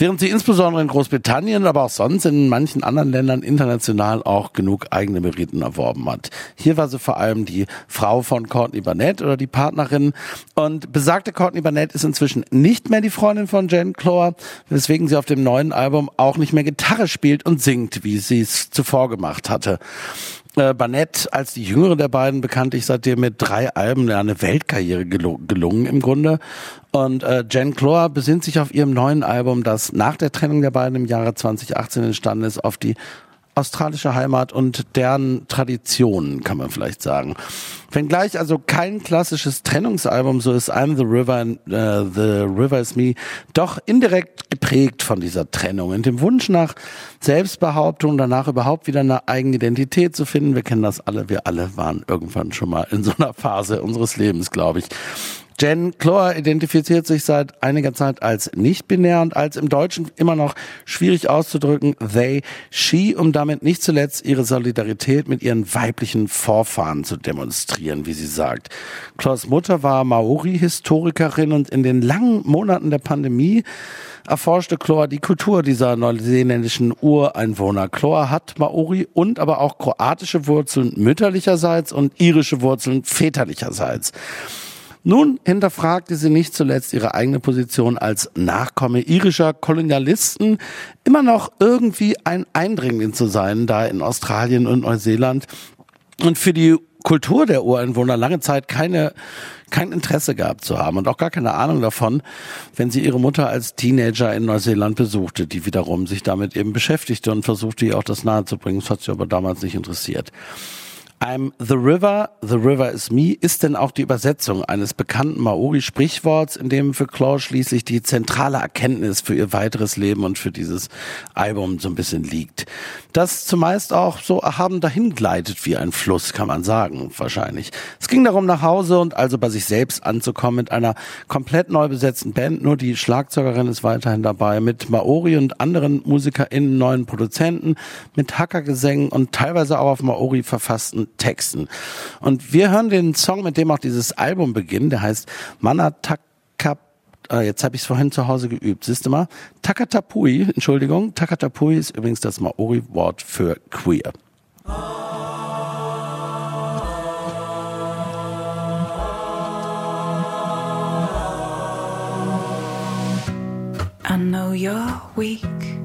Während sie insbesondere in Großbritannien, aber auch sonst in manchen anderen Ländern international auch genug eigene Meriten erworben hat. Hier war sie vor allem die Frau von Courtney Barnett oder die Partnerin. Und besagte Courtney Barnett ist inzwischen nicht mehr die Freundin von Jen Clower, weswegen sie auf dem neuen Album auch nicht mehr Gitarre spielt und singt, wie sie es zuvor gemacht hatte. Äh, Barnett als die jüngere der beiden bekanntlich seitdem mit drei Alben eine Weltkarriere gelu gelungen im Grunde. Und äh, Jen Clower besinnt sich auf ihrem neuen Album, das nach der Trennung der beiden im Jahre 2018 entstanden ist, auf die australische Heimat und deren Traditionen, kann man vielleicht sagen. Wenngleich also kein klassisches Trennungsalbum, so ist I'm the River and uh, The River is Me doch indirekt geprägt von dieser Trennung und dem Wunsch nach Selbstbehauptung, danach überhaupt wieder eine eigene Identität zu finden. Wir kennen das alle, wir alle waren irgendwann schon mal in so einer Phase unseres Lebens, glaube ich. Jen Clower identifiziert sich seit einiger Zeit als nicht-binär und als im Deutschen immer noch schwierig auszudrücken they, she, um damit nicht zuletzt ihre Solidarität mit ihren weiblichen Vorfahren zu demonstrieren, wie sie sagt. Clowers Mutter war Maori-Historikerin und in den langen Monaten der Pandemie erforschte Chlor die Kultur dieser neuseeländischen Ureinwohner. Chlor hat Maori und aber auch kroatische Wurzeln mütterlicherseits und irische Wurzeln väterlicherseits. Nun hinterfragte sie nicht zuletzt ihre eigene Position als Nachkomme irischer Kolonialisten, immer noch irgendwie ein Eindringling zu sein, da in Australien und Neuseeland und für die Kultur der Ureinwohner lange Zeit keine, kein Interesse gehabt zu haben und auch gar keine Ahnung davon, wenn sie ihre Mutter als Teenager in Neuseeland besuchte, die wiederum sich damit eben beschäftigte und versuchte ihr auch das nahezubringen. Das hat sie aber damals nicht interessiert. I'm the River, the River is me ist denn auch die Übersetzung eines bekannten Maori-Sprichworts, in dem für Claw schließlich die zentrale Erkenntnis für ihr weiteres Leben und für dieses Album so ein bisschen liegt. Das zumeist auch so erhaben dahin gleitet wie ein Fluss, kann man sagen, wahrscheinlich. Es ging darum, nach Hause und also bei sich selbst anzukommen mit einer komplett neu besetzten Band. Nur die Schlagzeugerin ist weiterhin dabei, mit Maori und anderen MusikerInnen, neuen Produzenten, mit Hackergesängen und teilweise auch auf Maori verfassten Texten. Und wir hören den Song, mit dem auch dieses Album beginnt, der heißt Manatakap äh, jetzt habe ich es vorhin zu Hause geübt. Siehst du mal? Takatapui, Entschuldigung. Takatapui ist übrigens das Maori-Wort für queer. you're weak.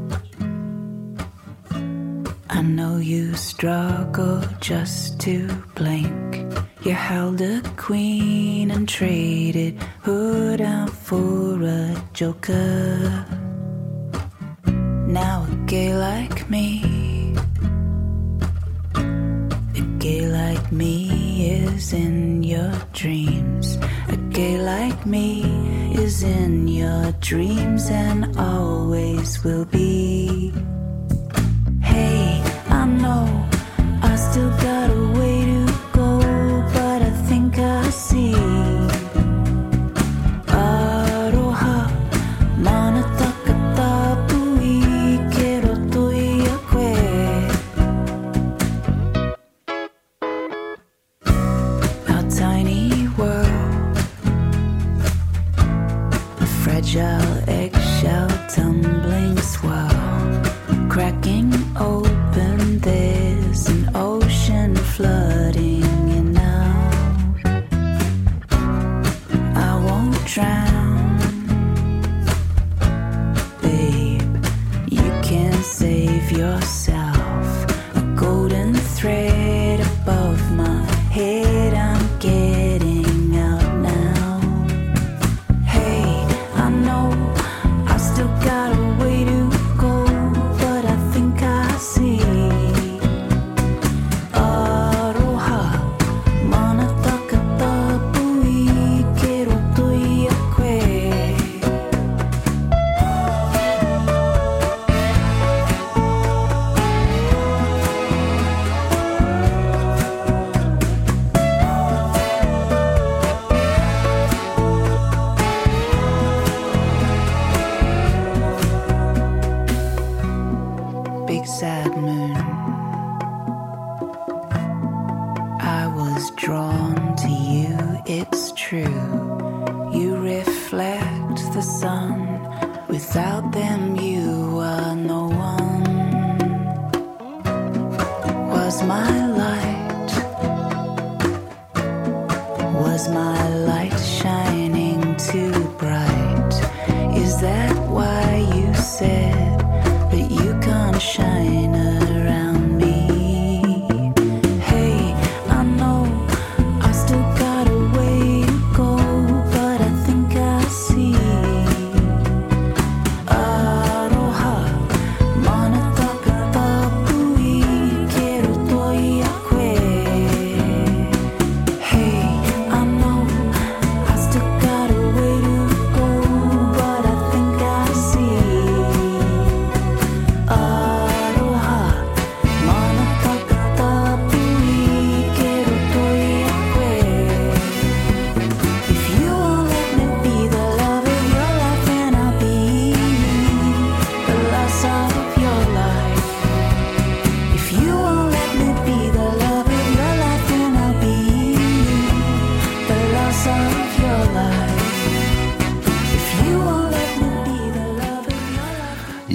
I know you struggle just to blink. You held a queen and traded hood out for a joker. Now a gay like me, a gay like me is in your dreams. A gay like me is in your dreams and always will be. See.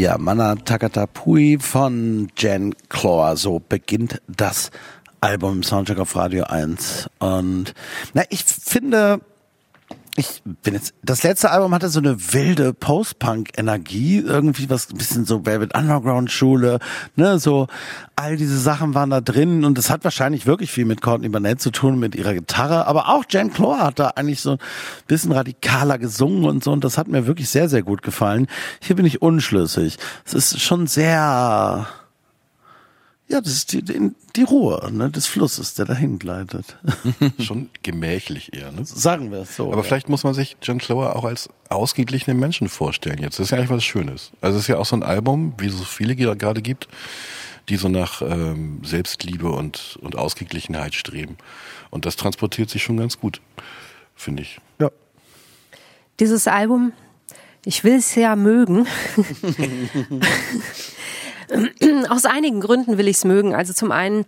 Ja, Mana Takatapui von Jen Clore. So beginnt das Album Soundtrack auf Radio 1. Und na, ich finde, ich bin jetzt, das letzte Album hatte so eine wilde Post-Punk-Energie, irgendwie was, ein bisschen so Velvet Underground-Schule, ne, so, all diese Sachen waren da drin und das hat wahrscheinlich wirklich viel mit Courtney Barnett zu tun, mit ihrer Gitarre, aber auch Jen Clore hat da eigentlich so ein bisschen radikaler gesungen und so und das hat mir wirklich sehr, sehr gut gefallen. Hier bin ich unschlüssig. Es ist schon sehr, ja, das ist die, die, die Ruhe ne, des Flusses, der dahin gleitet. [laughs] Schon gemächlich eher, ne? Sagen wir es so. Aber ja. vielleicht muss man sich John Clower auch als ausgeglichenen Menschen vorstellen jetzt. Das ist ja eigentlich was Schönes. Also es ist ja auch so ein Album, wie es so viele die da gerade gibt, die so nach ähm, Selbstliebe und, und Ausgeglichenheit streben. Und das transportiert sich schon ganz gut, finde ich. Ja. Dieses Album, ich will es ja mögen. [laughs] [laughs] [clears throat] Aus einigen Gründen will ich es mögen. Also zum einen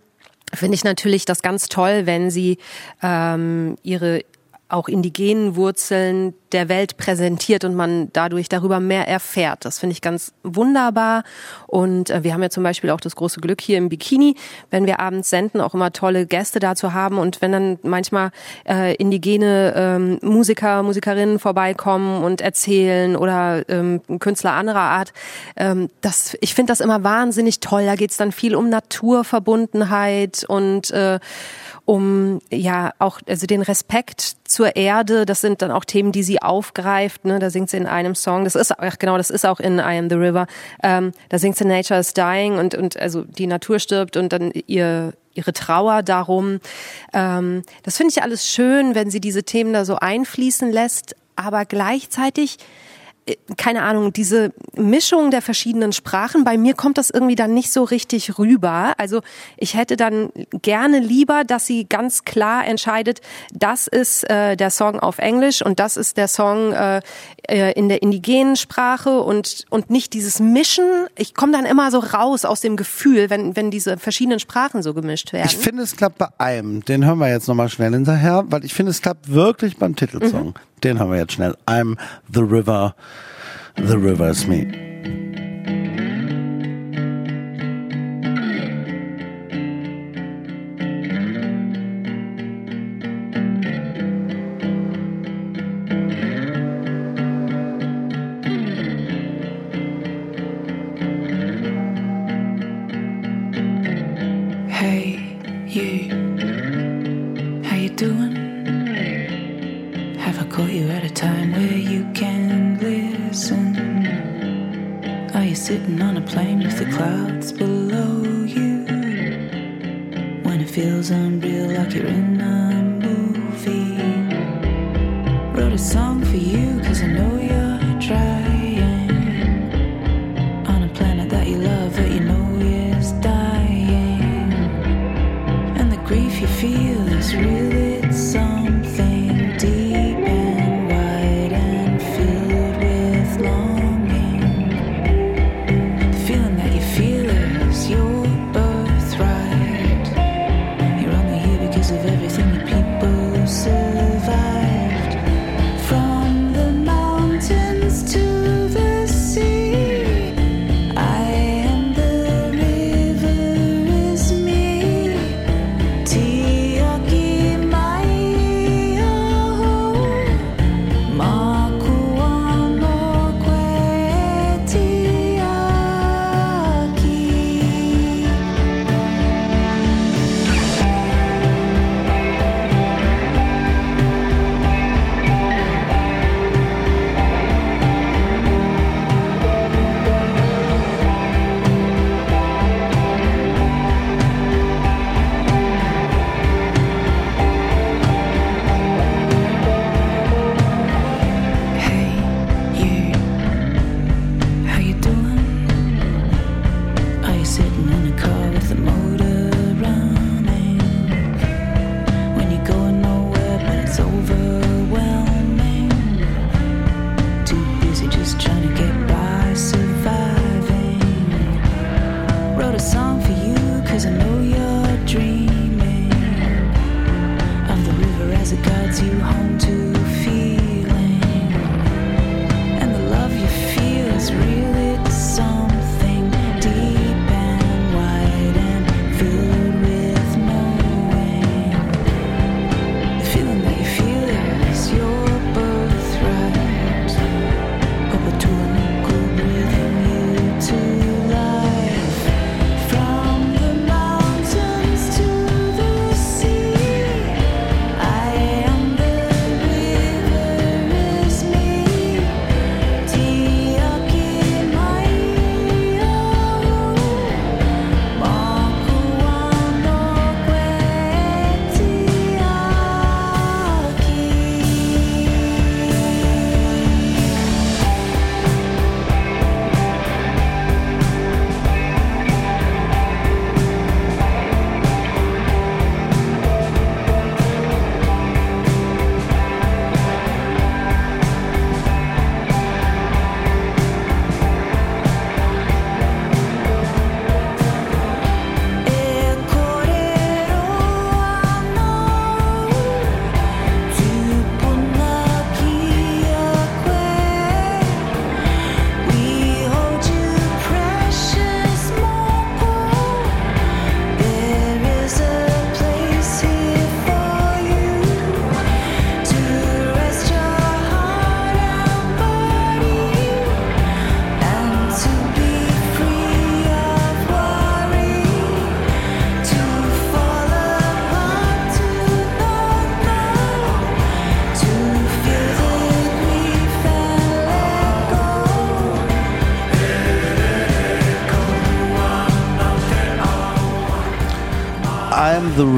finde ich natürlich das ganz toll, wenn sie ähm, ihre auch indigenen Wurzeln der Welt präsentiert und man dadurch darüber mehr erfährt. Das finde ich ganz wunderbar. Und äh, wir haben ja zum Beispiel auch das große Glück hier im Bikini, wenn wir abends senden, auch immer tolle Gäste dazu haben. Und wenn dann manchmal äh, indigene ähm, Musiker, Musikerinnen vorbeikommen und erzählen oder ähm, Künstler anderer Art, ähm, das, ich finde das immer wahnsinnig toll. Da geht es dann viel um Naturverbundenheit und äh, um ja auch also den Respekt zur Erde. Das sind dann auch Themen, die sie aufgreift. Ne? Da singt sie in einem Song. Das ist ach genau, das ist auch in I Am the River. Ähm, da singt sie Nature is dying und und also die Natur stirbt und dann ihr ihre Trauer darum. Ähm, das finde ich alles schön, wenn sie diese Themen da so einfließen lässt, aber gleichzeitig keine Ahnung, diese Mischung der verschiedenen Sprachen, bei mir kommt das irgendwie dann nicht so richtig rüber. Also ich hätte dann gerne lieber, dass sie ganz klar entscheidet, das ist äh, der Song auf Englisch und das ist der Song äh, äh, in der indigenen Sprache und, und nicht dieses Mischen. Ich komme dann immer so raus aus dem Gefühl, wenn, wenn diese verschiedenen Sprachen so gemischt werden. Ich finde, es klappt bei einem. Den hören wir jetzt nochmal schnell hinterher, weil ich finde, es klappt wirklich beim Titelsong. Den haben wir jetzt schnell. I'm the river, the river is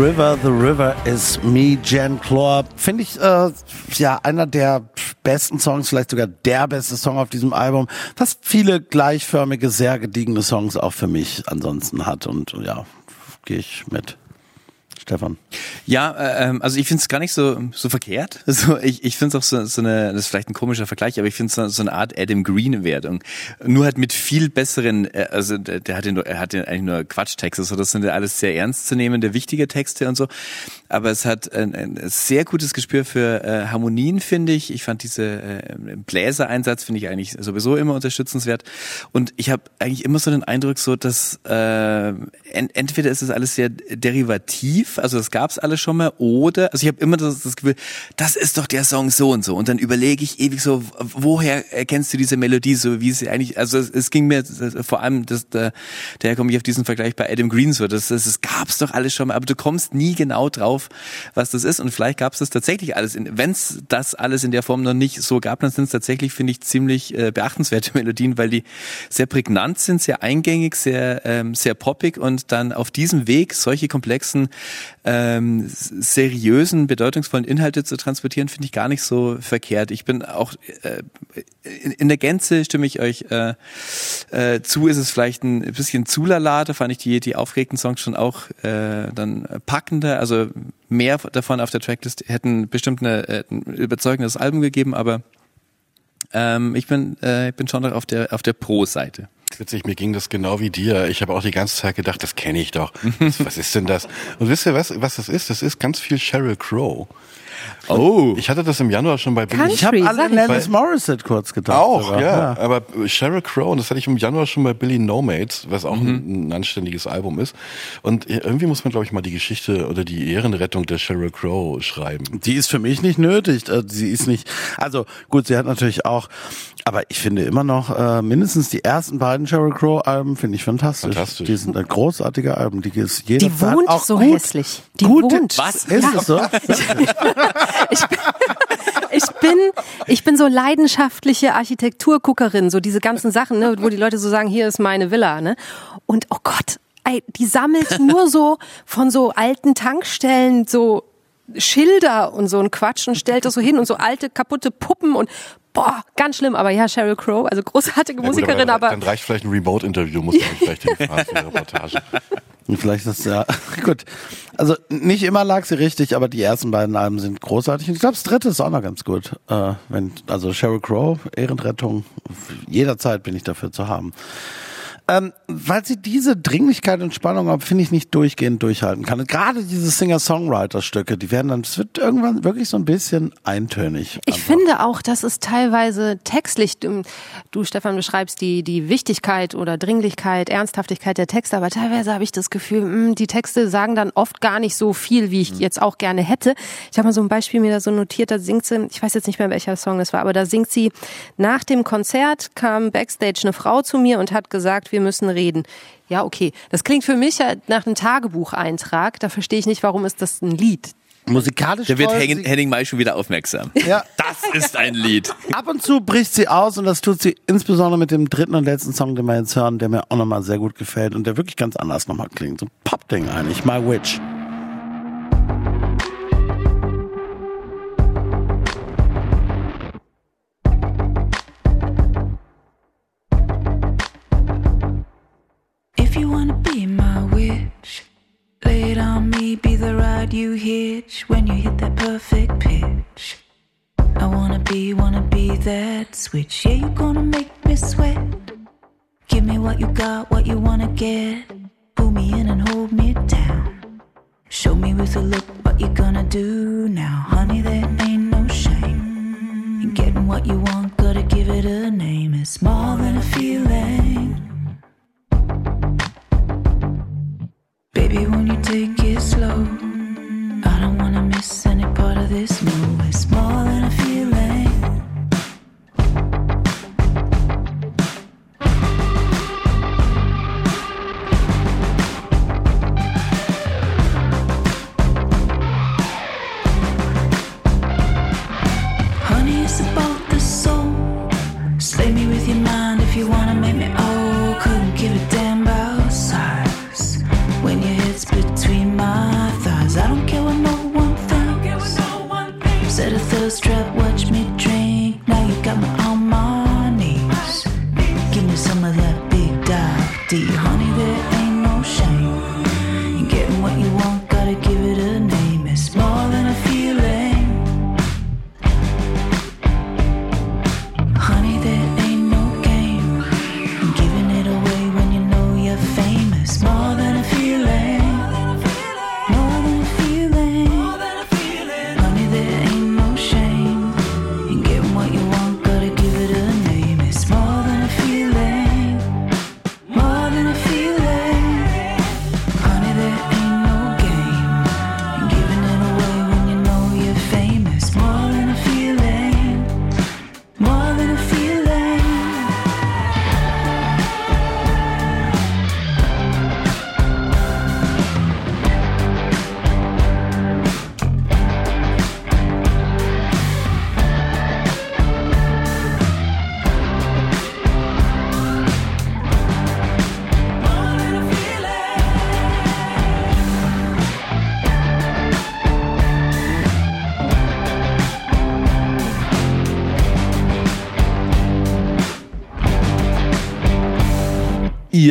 River, the River is me, Jan Clore. Finde ich äh, ja einer der besten Songs, vielleicht sogar der beste Song auf diesem Album, was viele gleichförmige, sehr gediegene Songs auch für mich ansonsten hat. Und ja, gehe ich mit. Stefan. Ja, äh, ähm, also ich finde es gar nicht so so verkehrt. [laughs] Also ich, ich finde es auch so, so eine, das ist vielleicht ein komischer Vergleich, aber ich finde es so, so eine Art Adam Green Wertung. Nur halt mit viel besseren, äh, also der, der hat nur, er hat ja eigentlich nur Quatschtexte, so das sind ja alles sehr ernstzunehmende, wichtige Texte und so. Aber es hat ein, ein sehr gutes Gespür für äh, Harmonien, finde ich. Ich fand diese äh, Bläsereinsatz finde ich eigentlich sowieso immer unterstützenswert. Und ich habe eigentlich immer so den Eindruck, so dass äh, ent, entweder ist es alles sehr derivativ, also das gab's alles schon mal, oder also ich habe immer das, das Gefühl, das ist doch der Song so und so. Und dann überlege ich ewig so, woher erkennst du diese Melodie so, wie sie eigentlich, also es, es ging mir vor allem, das, da, daher komme ich auf diesen Vergleich bei Adam Green so, das, das, das gab's doch alles schon mal, aber du kommst nie genau drauf, was das ist. Und vielleicht gab's das tatsächlich alles, wenn es das alles in der Form noch nicht so gab, dann sind es tatsächlich, finde ich, ziemlich äh, beachtenswerte [laughs] Melodien, weil die sehr prägnant sind, sehr eingängig, sehr, ähm, sehr poppig und dann auf diesem Weg solche komplexen, ähm, seriösen, bedeutungsvollen Inhalte zu transportieren, finde ich gar nicht so verkehrt. Ich bin auch äh, in, in der Gänze stimme ich euch äh, äh, zu, ist es vielleicht ein bisschen zu lala, da fand ich die, die aufgeregten Songs schon auch äh, dann packender, also mehr davon auf der Tracklist hätten bestimmt eine, äh, ein überzeugendes Album gegeben, aber ähm, ich bin äh, ich bin schon noch auf der auf der Pro-Seite. Witzig, mir ging das genau wie dir. Ich habe auch die ganze Zeit gedacht, das kenne ich doch. [laughs] Was, ist denn das? Und wisst ihr, was, was das ist? Das ist ganz viel Sheryl Crow. Oh, Ich hatte das im Januar schon bei Billy. Country, Ich habe ich. Alanis Morissette kurz gedacht. Auch, sogar. ja. Aber Sheryl Crow, und das hatte ich im Januar schon bei Billy No Mates, was auch ein, ein anständiges Album ist. Und irgendwie muss man, glaube ich, mal die Geschichte oder die Ehrenrettung der Sheryl Crow schreiben. Die ist für mich nicht nötig. Äh, Sie ist nicht, also gut, sie hat natürlich auch, aber ich finde immer noch, äh, mindestens die ersten beiden Sheryl Crow Alben finde ich fantastisch. Fantastisch. Die sind äh, großartige Alben, die ist jeder Die wohnt auch so gut, hässlich. Die gut. wohnt. Was? Ist es so? [laughs] Ich bin, ich bin so leidenschaftliche Architekturguckerin, so diese ganzen Sachen, ne, wo die Leute so sagen, hier ist meine Villa, ne? Und oh Gott, ey, die sammelt nur so von so alten Tankstellen so Schilder und so ein Quatsch und stellt das so hin und so alte kaputte Puppen und boah, ganz schlimm. Aber ja, Sheryl Crow, also großartige Ja, gut, Musikerin, aber, aber dann reicht vielleicht ein Remote-Interview, muss man vielleicht [laughs] hinfahren für eine Reportage. Und Vielleicht ist ja [laughs] gut. Also nicht immer lag sie richtig, aber die ersten beiden Alben sind großartig. Und ich glaube, das dritte ist auch noch ganz gut. Äh, wenn also Sheryl Crow, Ehrenrettung, jederzeit bin ich dafür zu haben. Ähm, weil sie diese Dringlichkeit und Spannung, aber finde ich, nicht durchgehend durchhalten kann. Und gerade diese Singer-Songwriter-Stücke, die werden dann, es wird irgendwann wirklich so ein bisschen eintönig. Ich finde auch, dass es teilweise textlich, du, Stefan beschreibst die, die Wichtigkeit oder Dringlichkeit, Ernsthaftigkeit der Texte, aber teilweise habe ich das Gefühl, mh, die Texte sagen dann oft gar nicht so viel, wie ich jetzt auch gerne hätte. Ich habe mal so ein Beispiel mir da so notiert, da singt sie, ich weiß jetzt nicht mehr, welcher Song es war, aber da singt sie, nach dem Konzert kam backstage eine Frau zu mir und hat gesagt, wir müssen reden. Ja, okay. Das klingt für mich nach einem Tagebucheintrag. Da verstehe ich nicht, warum ist das ein Lied? Musikalisch da wird Henning, Henning May schon wieder aufmerksam. Ja. Das ist ein Lied. Ab und zu bricht sie aus und das tut sie insbesondere mit dem dritten und letzten Song, den wir jetzt hören, der mir auch nochmal sehr gut gefällt und der wirklich ganz anders nochmal klingt. So ein Pop-Ding eigentlich, My Witch. If you wanna be my witch, lay it on me, be the ride you hitch when you hit that perfect pitch. I wanna be, wanna be that switch. Yeah, you gonna make me sweat. Give me what you got, what you wanna get. Pull me in and hold me down. Show me with a look what you gonna do now. Honey, there ain't no shame. In getting what you want, gotta give it a name. It's more than a feeling. Baby, when you take it slow, I don't wanna miss any part of this. No, it's more than a feeling.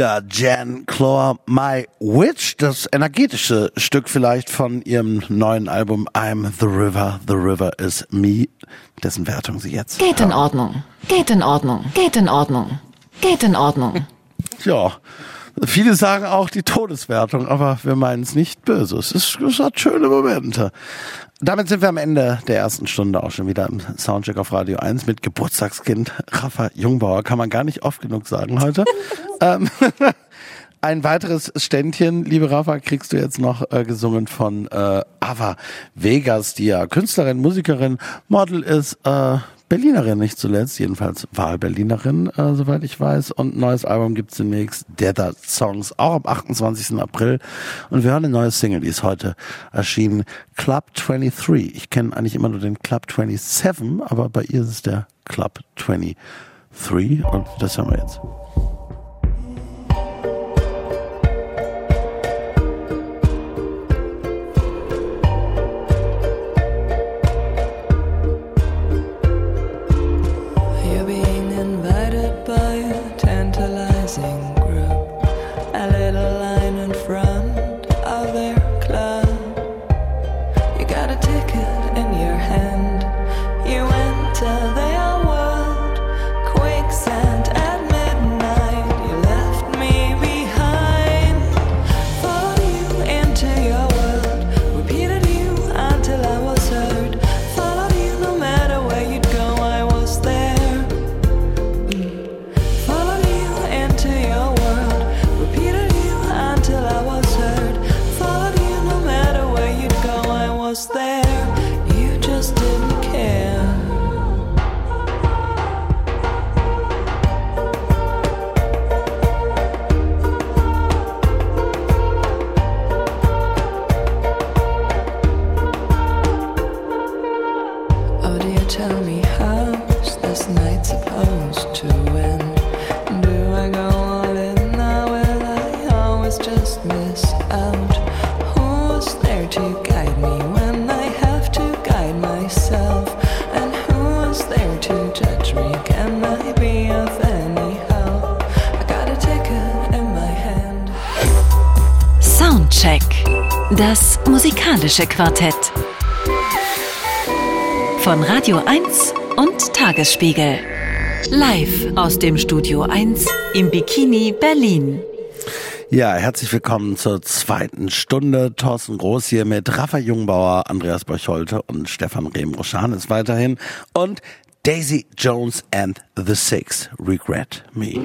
Ja, Jan Clore, My Witch, das energetische Stück vielleicht von ihrem neuen Album I'm the River, The River is Me, dessen Wertung sie jetzt. Geht in Ordnung. Geht in Ordnung. Geht in Ordnung. Geht in Ordnung. Ja, viele sagen auch die Todeswertung, aber wir meinen es nicht böse. Es, ist, es hat schöne Momente. Damit sind wir am Ende der ersten Stunde auch schon wieder im Soundcheck auf Radio 1 mit Geburtstagskind Rafa Jungbauer. Kann man gar nicht oft genug sagen heute. [laughs] ähm, [laughs] ein weiteres Ständchen, liebe Rafa, kriegst du jetzt noch äh, gesungen von äh, Ava Vegas, die ja Künstlerin, Musikerin, Model ist, äh, Berlinerin nicht zuletzt, jedenfalls Wahlberlinerin, äh, soweit ich weiß. Und ein neues Album gibt's demnächst, Desert Songs, auch am 28. April. Und wir hören eine neue Single, die ist heute erschienen, Club 23. Ich kenne eigentlich immer nur den Club 27, aber bei ihr ist es der Club 23. Und das hören wir jetzt. Das musikalische Quartett. Von Radio 1 und Tagesspiegel. Live aus dem Studio 1 im Bikini Berlin. Ja, herzlich willkommen zur zweiten Stunde. Thorsten Groß hier mit Rafa Jungbauer, Andreas Borcholte und Stefan Rehm-Roschan ist weiterhin und Daisy Jones and the Six, Regret Me.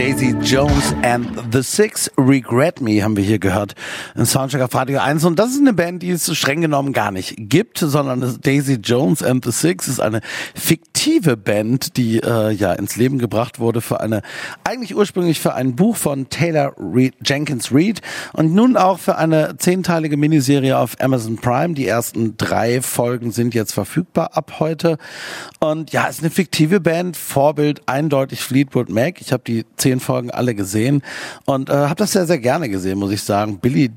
Daisy Jones and the Six Regret Me haben wir hier gehört. Ein Soundtrack auf Radio 1. Und das ist eine Band, die es streng genommen gar nicht gibt, sondern Daisy Jones and the Six ist eine fiktive Band, die äh, ja ins Leben gebracht wurde für eine, eigentlich ursprünglich für ein Buch von Taylor Reed, Jenkins Reid und nun auch für eine zehnteilige Miniserie auf Amazon Prime. Die ersten drei Folgen sind jetzt verfügbar ab heute. Und ja, es ist eine fiktive Band, Vorbild eindeutig Fleetwood Mac. Ich habe die zehn Folgen alle gesehen und äh, habe das sehr, sehr gerne gesehen, muss ich sagen. Billy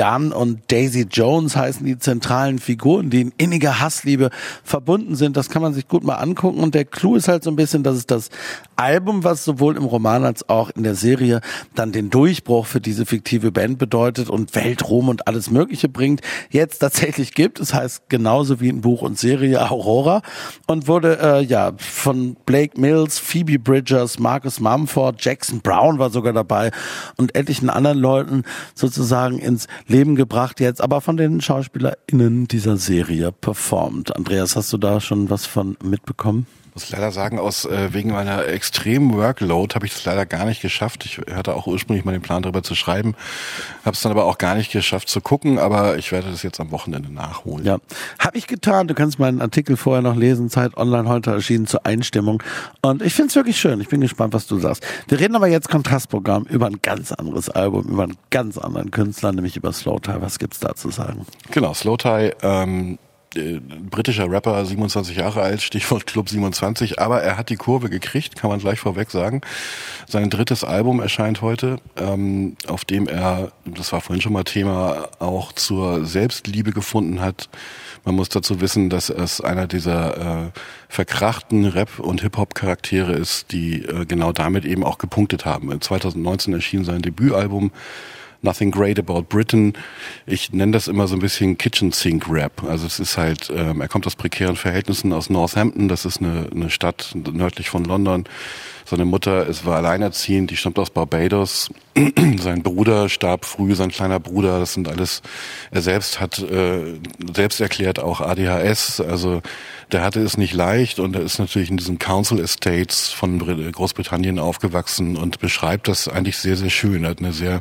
Dunn und Daisy Jones heißen die zentralen Figuren, die in inniger Hassliebe verbunden sind. Das kann man sich gut mal angucken. Und der Clou ist halt so ein bisschen, dass es das Album, was sowohl im Roman als auch in der Serie dann den Durchbruch für diese fiktive Band bedeutet und Weltruhm und alles Mögliche bringt, jetzt tatsächlich gibt. Es heißt genauso wie in Buch und Serie Aurora und wurde äh, ja von Blake Mills, Phoebe Bridgers, Marcus Mumford, Jackson Brown war sogar dabei und etlichen anderen Leuten sozusagen ins Leben gebracht jetzt, aber von den SchauspielerInnen dieser Serie performt. Andreas, hast du da schon was von mitbekommen? Muss leider sagen, aus äh, wegen meiner extremen Workload habe ich das leider gar nicht geschafft. Ich hatte auch ursprünglich mal den Plan, darüber zu schreiben, habe es dann aber auch gar nicht geschafft zu gucken, aber ich werde das jetzt am Wochenende nachholen. Ja, habe ich getan. Du kannst meinen Artikel vorher noch lesen. Zeit Online heute erschienen zur Einstimmung. Und ich finde es wirklich schön. Ich bin gespannt, was du sagst. Wir reden aber jetzt Kontrastprogramm über ein ganz anderes Album, über einen ganz anderen Künstler, nämlich über Slowtie. Was gibt's da zu sagen? Genau, Slowtie, ähm, äh, britischer Rapper, 27 Jahre alt, Stichwort Club 27, aber er hat die Kurve gekriegt, kann man gleich vorweg sagen. Sein drittes Album erscheint heute, ähm, auf dem er, das war vorhin schon mal Thema, auch zur Selbstliebe gefunden hat. Man muss dazu wissen, dass es einer dieser äh, verkrachten Rap- und Hip-Hop-Charaktere ist, die äh, genau damit eben auch gepunktet haben. 2019 erschien sein Debütalbum Nothing Great About Britain. Ich nenne das immer so ein bisschen Kitchen Sink Rap. Also es ist halt, ähm, er kommt aus prekären Verhältnissen aus Northampton. Das ist eine, eine Stadt nördlich von London. Seine Mutter ist, war alleinerziehend, die stammt aus Barbados. [clears throat] sein Bruder starb früh, sein kleiner Bruder. Das sind alles, er selbst hat äh, selbst erklärt auch ADHS. Also der hatte es nicht leicht und er ist natürlich in diesen Council Estates von Br- Großbritannien aufgewachsen und beschreibt das eigentlich sehr, sehr schön. Er hat eine sehr,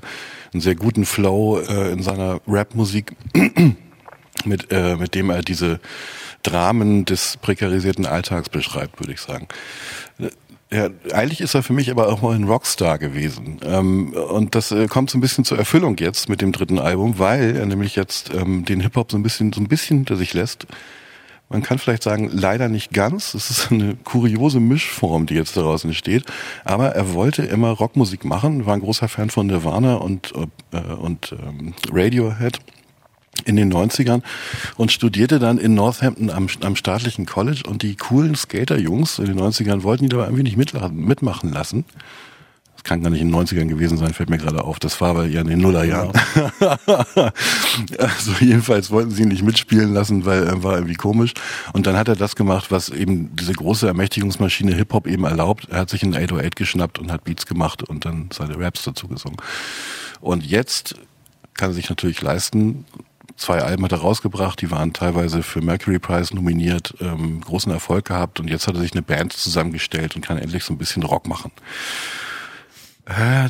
einen sehr guten Flow äh, in seiner Rap-Musik, [clears throat] mit, äh, mit dem er diese Dramen des prekarisierten Alltags beschreibt, würde ich sagen. Ja, eigentlich ist er für mich aber auch mal ein Rockstar gewesen. Ähm, und das äh, kommt so ein bisschen zur Erfüllung jetzt mit dem dritten Album, weil er nämlich jetzt ähm, den Hip-Hop so ein bisschen, so ein bisschen hinter sich lässt. Man kann vielleicht sagen, leider nicht ganz. Es ist eine kuriose Mischform, die jetzt daraus entsteht. Aber er wollte immer Rockmusik machen, war ein großer Fan von Nirvana und, äh, und ähm, Radiohead in den 90ern und studierte dann in Northampton am, am staatlichen College und die coolen Skater-Jungs in den 90ern wollten ihn aber irgendwie nicht mitmachen lassen. Das kann gar nicht in den 90ern gewesen sein, fällt mir gerade auf. Das war aber ja in den Nullerjahren. [laughs] also jedenfalls wollten sie ihn nicht mitspielen lassen, weil er war irgendwie komisch. Und dann hat er das gemacht, was eben diese große Ermächtigungsmaschine Hip-Hop eben erlaubt. Er hat sich einen 808 geschnappt und hat Beats gemacht und dann seine Raps dazu gesungen. Und jetzt kann er sich natürlich leisten, zwei Alben hat er rausgebracht, die waren teilweise für Mercury Prize nominiert, ähm, großen Erfolg gehabt und jetzt hat er sich eine Band zusammengestellt und kann endlich so ein bisschen Rock machen.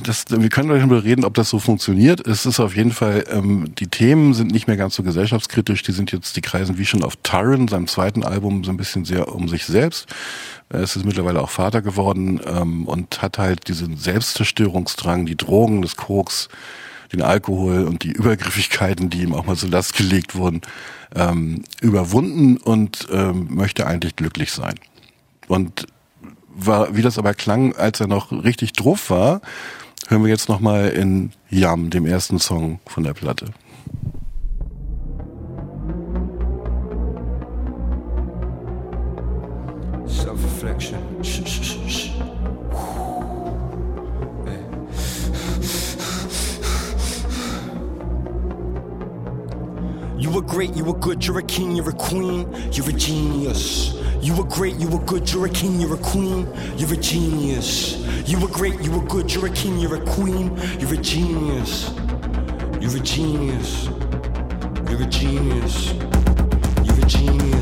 Das, wir können darüber reden, ob das so funktioniert. Es ist auf jeden Fall, ähm, die Themen sind nicht mehr ganz so gesellschaftskritisch. Die sind jetzt, die kreisen wie schon auf Tyron, seinem zweiten Album, so ein bisschen sehr um sich selbst. Er ist mittlerweile auch Vater geworden ähm, und hat halt diesen Selbstzerstörungsdrang, die Drogen, das Koks, den Alkohol und die Übergriffigkeiten, die ihm auch mal zur Last gelegt wurden, ähm, überwunden und ähm, möchte eigentlich glücklich sein. Und war, wie das aber klang, als er noch richtig drauf war, hören wir jetzt nochmal in Yam, dem ersten Song von der Platte. Self-reflection. You were great, you were good, you're a king, you're a queen, you're a genius. You were great, you were good, you're a king, you're a queen, you're a genius. You were great, you were good, you're a king, you're a queen, you're a genius. You're a genius. You're a genius. You're a genius.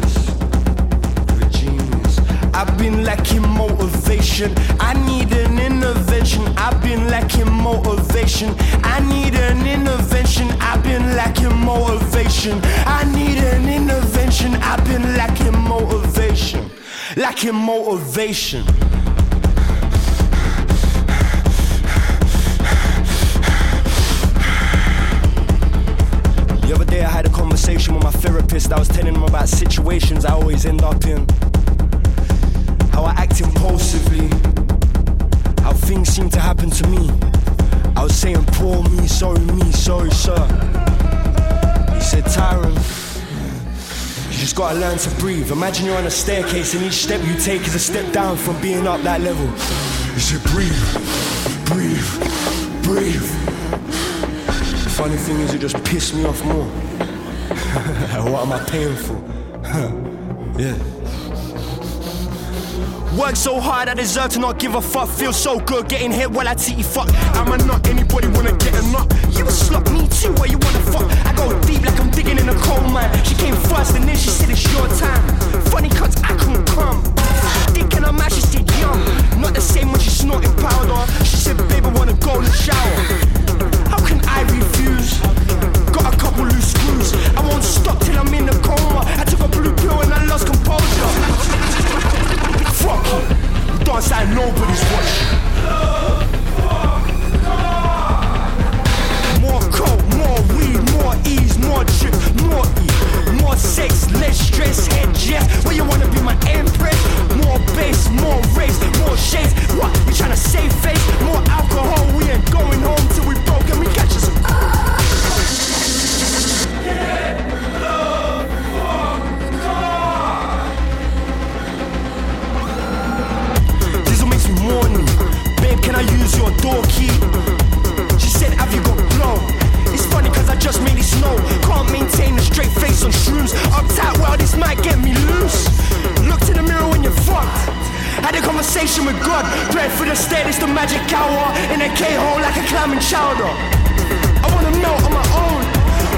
I've been lacking motivation. I need an intervention. I've been lacking motivation. I need an intervention. I've been lacking motivation. I need an intervention. I've been lacking motivation. Lacking motivation. The other day I had a conversation with my therapist. I was telling him about situations I always end up in. How I act impulsively. How things seem to happen to me. I was saying, poor me, sorry me, sorry sir. He said, Tyron, you just gotta learn to breathe. Imagine you're on a staircase and each step you take is a step down from being up that level. He said, breathe, breathe, breathe. The funny thing is, it just pissed me off more. [laughs] what am I paying for? [laughs] yeah. Work so hard, I deserve to not give a fuck. Feel so good getting hit while I titty fuck. Am I not anybody wanna get a nut? You a slut, me too, where you wanna fuck? I go deep like I'm digging in a coal mine. She came first and then she said it's your time. Funny cuts, I couldn't come. Thinking I'm actually still young. Not the same when she snorting powder. She said, babe, I wanna go in the shower. How can I refuse? Got a couple loose screws. I won't stop till I'm in the coma. I took a blue you. Don't sound nobody's watching. More coke, more weed, more ease, more drip, more E. More sex, less stress, head jet. Where you wanna be my empress? More bass, more race, more shades. What? You tryna save face? More alcohol, we ain't going home till we broke and we catch us. Diesel can I use your door key? She said, Have you got glow? It's funny cause I just made it snow. Can't maintain a straight face on shrooms. Uptight, well, this might get me loose. Look to the mirror when you're fucked. Had a conversation with God. Pray for the state, it's the magic hour. In a K hole like a clam and chowder. I wanna melt on my own.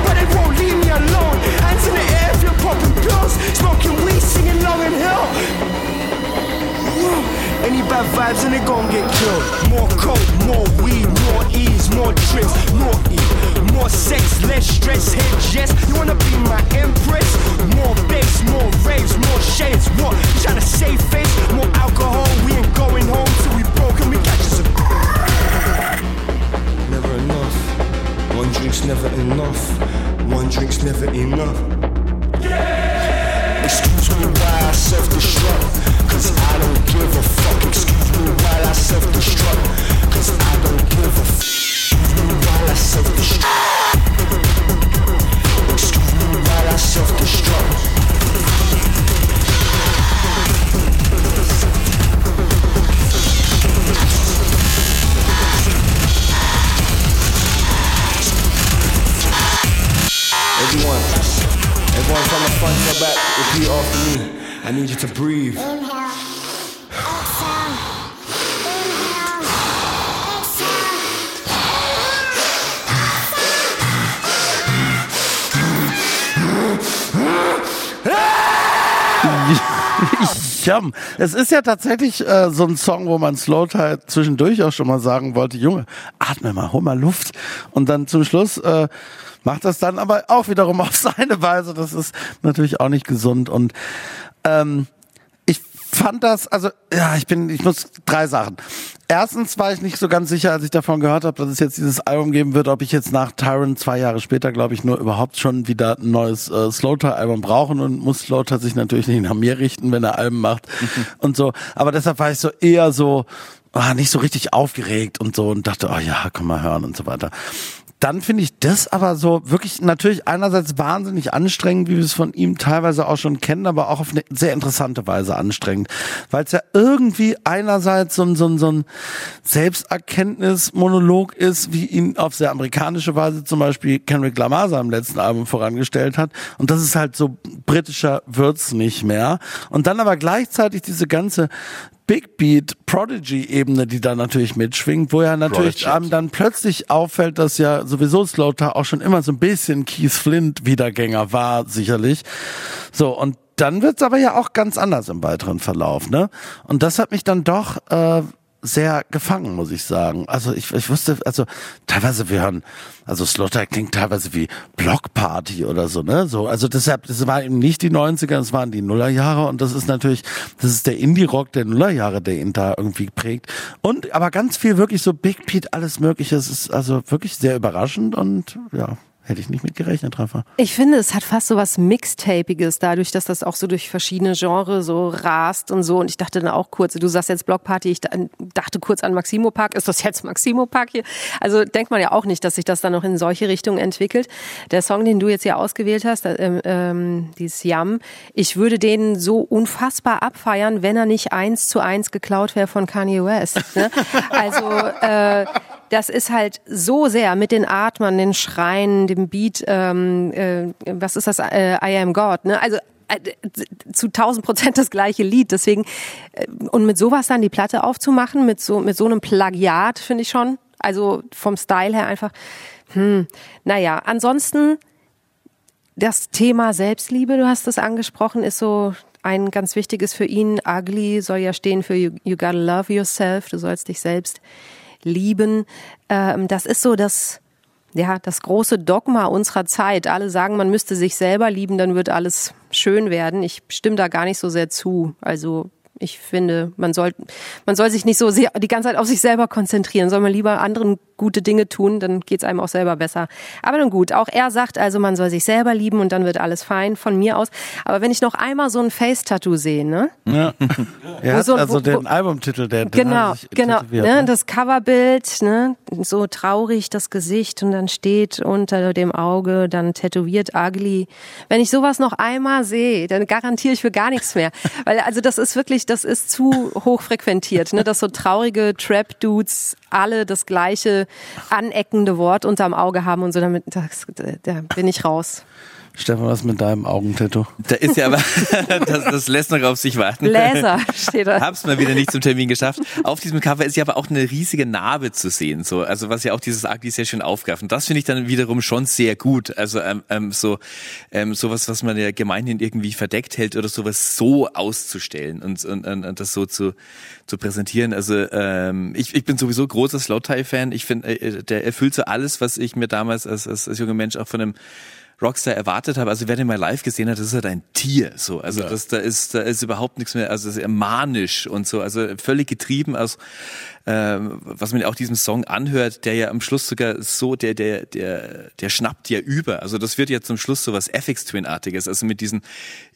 But it won't leave me alone. Hands in the air if you're popping pills. Smoking weed, singing Long and Hill. Any bad vibes and they gon' get killed. More coke, more weed, more ease, more trips, more E, more sex, less stress, head yes. You wanna be my empress? More bass, more raves, more shades. What? You tryna save face? More alcohol, we ain't going home till we broke and we catch us a. [laughs] Never enough. One drink's never enough. One drink's never enough. Yeah! Excuse me while I self-destruct Cause I don't give a fuck. Excuse me while I self-destruct. Cause I don't give a fuck. Excuse me while I self-destruct. Excuse me while I self-destruct. Everyone, everyone from the front to the back, repeat after me. I need you to breathe. Ja, es ist ja tatsächlich äh, so ein Song, wo man Slowtide zwischendurch auch schon mal sagen wollte, Junge, atme mal, hol mal Luft. Und dann zum Schluss äh, macht das dann aber auch wiederum auf [laughs] seine Weise. Das ist natürlich auch nicht gesund. Und ähm, ich fand das, also ja, ich bin, ich muss drei Sachen. Erstens war ich nicht so ganz sicher, als ich davon gehört habe, dass es jetzt dieses Album geben wird, ob ich jetzt nach Tyrant zwei Jahre später, glaube ich, nur überhaupt schon wieder ein neues äh, Slaughter-Album brauchen und muss Slaughter sich natürlich nicht nach mir richten, wenn er Alben macht [laughs] und so. Aber deshalb war ich so eher so, ah, nicht so richtig aufgeregt und so und dachte, oh ja, komm mal hören und so weiter. Dann finde ich das aber so wirklich natürlich einerseits wahnsinnig anstrengend, wie wir es von ihm teilweise auch schon kennen, aber auch auf eine sehr interessante Weise anstrengend, weil es ja irgendwie einerseits so ein, so ein, so ein Selbsterkenntnismonolog ist, wie ihn auf sehr amerikanische Weise zum Beispiel Kendrick Lamar seinem letzten Album vorangestellt hat. Und das ist halt so britischer wird's nicht mehr. Und dann aber gleichzeitig diese ganze Big Beat Prodigy Ebene, die da natürlich mitschwingt, wo ja natürlich einem dann plötzlich auffällt, dass ja sowieso Slaughter auch schon immer so ein bisschen Keith Flint Wiedergänger war, sicherlich. So, und dann wird's aber ja auch ganz anders im weiteren Verlauf, ne? Und das hat mich dann doch äh, sehr gefangen, muss ich sagen. Also ich, ich wusste, also teilweise wir hören, also Slaughter klingt teilweise wie Blockparty oder so, ne? So, also deshalb, das war eben nicht die 90er, das waren die Nullerjahre und das ist natürlich, das ist der Indie-Rock der Nullerjahre, der ihn da irgendwie prägt. Und aber ganz viel wirklich so Big Pete, alles mögliche. Es ist also wirklich sehr überraschend und ja, hätte ich nicht mit gerechnet, Rafa. Ich finde, es hat fast so was Mixtapiges, dadurch, dass das auch so durch verschiedene Genres so rast und so. Und ich dachte dann auch kurz, du sagst jetzt Blockparty, ich da- dachte kurz an Maximo Park. Ist das jetzt Maximo Park hier? Also denkt man ja auch nicht, dass sich das dann noch in solche Richtungen entwickelt. Der Song, den du jetzt hier ausgewählt hast, äh, ähm, ähm, dieses Yam, ich würde den so unfassbar abfeiern, wenn er nicht eins zu eins geklaut wäre von Kanye West. Ne? Also äh, das ist halt so sehr mit den Atmern, den Schreien, dem Beat, ähm, äh, was ist das, äh, I am God, ne? Also äh, zu tausend Prozent das gleiche Lied. Deswegen äh, und mit sowas dann die Platte aufzumachen, mit so mit so einem Plagiat finde ich schon. Also vom Style her einfach. Hm, naja, ansonsten das Thema Selbstliebe, du hast es angesprochen, ist so ein ganz wichtiges für ihn. Ugly soll ja stehen für you, you gotta love yourself. Du sollst dich selbst lieben. Ähm, das ist so das, ja, das große Dogma unserer Zeit. Alle sagen, man müsste sich selber lieben, dann wird alles schön werden. Ich stimme da gar nicht so sehr zu. Also ich finde, man soll, man soll sich nicht so sehr die ganze Zeit auf sich selber konzentrieren, soll man lieber anderen gute Dinge tun, dann geht's einem auch selber besser. Aber nun gut, auch er sagt also, man soll sich selber lieben und dann wird alles fein von mir aus. Aber wenn ich noch einmal so ein Face-Tattoo sehe, ne? Ja. [laughs] Er hat so- also wo- den Albumtitel, der Genau, genau. Ne, ne? das Coverbild, ne, so traurig das Gesicht und dann steht unter dem Auge dann tätowiert ugly. Wenn ich sowas noch einmal sehe, dann garantiere ich für gar nichts mehr, [laughs] weil also das ist wirklich, das ist zu hoch frequentiert, ne, dass so traurige Trap Dudes alle das gleiche aneckende Wort unterm Auge haben und so damit das, da bin ich raus. Stefan, was mit deinem Augentattoo? Da ist ja aber, [laughs] das, das lässt noch auf sich warten. Laser steht da. Hab's mal wieder nicht zum Termin geschafft. Auf diesem Cover ist ja aber auch eine riesige Narbe zu sehen, so. Also was ja auch dieses Ugly sehr schön aufgreift. Und das finde ich dann wiederum schon sehr gut. Also ähm, ähm, so ähm, sowas, was man ja gemeinhin irgendwie verdeckt hält oder sowas so auszustellen und, und, und, und das so zu, zu präsentieren. Also ähm, ich, ich bin sowieso großer Slowthai-Fan. Ich finde, äh, der erfüllt so alles, was ich mir damals als, als, als junger Mensch auch von einem Rockstar erwartet habe. Also wer den mal live gesehen hat, das ist halt ein Tier. So, also das, da ist, da ist überhaupt nichts mehr. Also das ist manisch und so, also völlig getrieben aus, ähm, was man ja auch diesem Song anhört, der ja am Schluss sogar so, der, der, der, der schnappt ja über. Also das wird ja zum Schluss so was FX Twin-artiges. Also mit diesen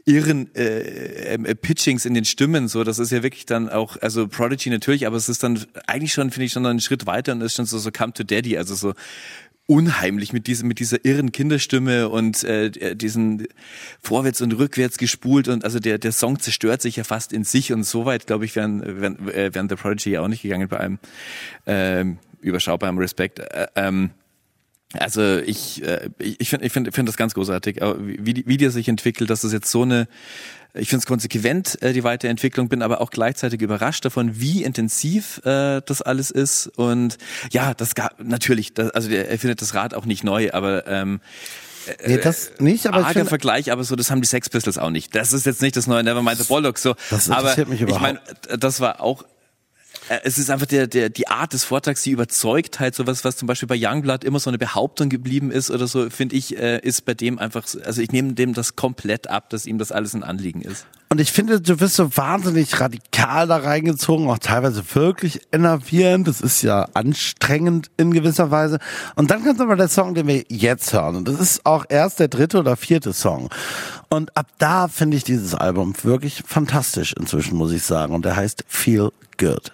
irren äh, äh, Pitchings in den Stimmen, so, das ist ja wirklich dann auch, also Prodigy natürlich, aber es ist dann eigentlich schon, finde ich, schon einen Schritt weiter und ist schon so, so Come to Daddy, also so unheimlich mit diesem mit dieser irren Kinderstimme und äh, diesen vorwärts und rückwärts gespult und also der der Song zerstört sich ja fast in sich und so weit glaube ich wären wären, äh, wären The Prodigy ja auch nicht gegangen bei einem ähm, überschaubaren Respekt. Äh, ähm, also ich äh, ich finde ich finde finde das ganz großartig. Wie wie der sich entwickelt dass das jetzt so eine ich finde es konsequent, äh, die Weiterentwicklung, bin aber auch gleichzeitig überrascht davon, wie intensiv äh, das alles ist. Und ja, das gab natürlich, das, also er findet das Rad auch nicht neu, aber ähm, Nee, das nicht, aber arger Vergleich, aber so, das haben die Sex Pistols auch nicht. Das ist jetzt nicht das neue Nevermind the Bollocks so. Das aber interessiert mich ich meine, das war auch äh, es ist einfach der, der, die Art des Vortrags, die Überzeugtheit, sowas, was zum Beispiel bei Youngblood immer so eine Behauptung geblieben ist oder so, finde ich, äh, ist bei dem einfach, so- also ich nehme dem das komplett ab, dass ihm das alles ein Anliegen ist. Und ich finde, du wirst so wahnsinnig radikal da reingezogen, auch teilweise wirklich enervierend. Das ist ja anstrengend in gewisser Weise. Und dann kommt aber der Song, den wir jetzt hören. Und das ist auch erst der dritte oder vierte Song. Und ab da finde ich dieses Album wirklich fantastisch inzwischen, muss ich sagen. Und der heißt Feel Good.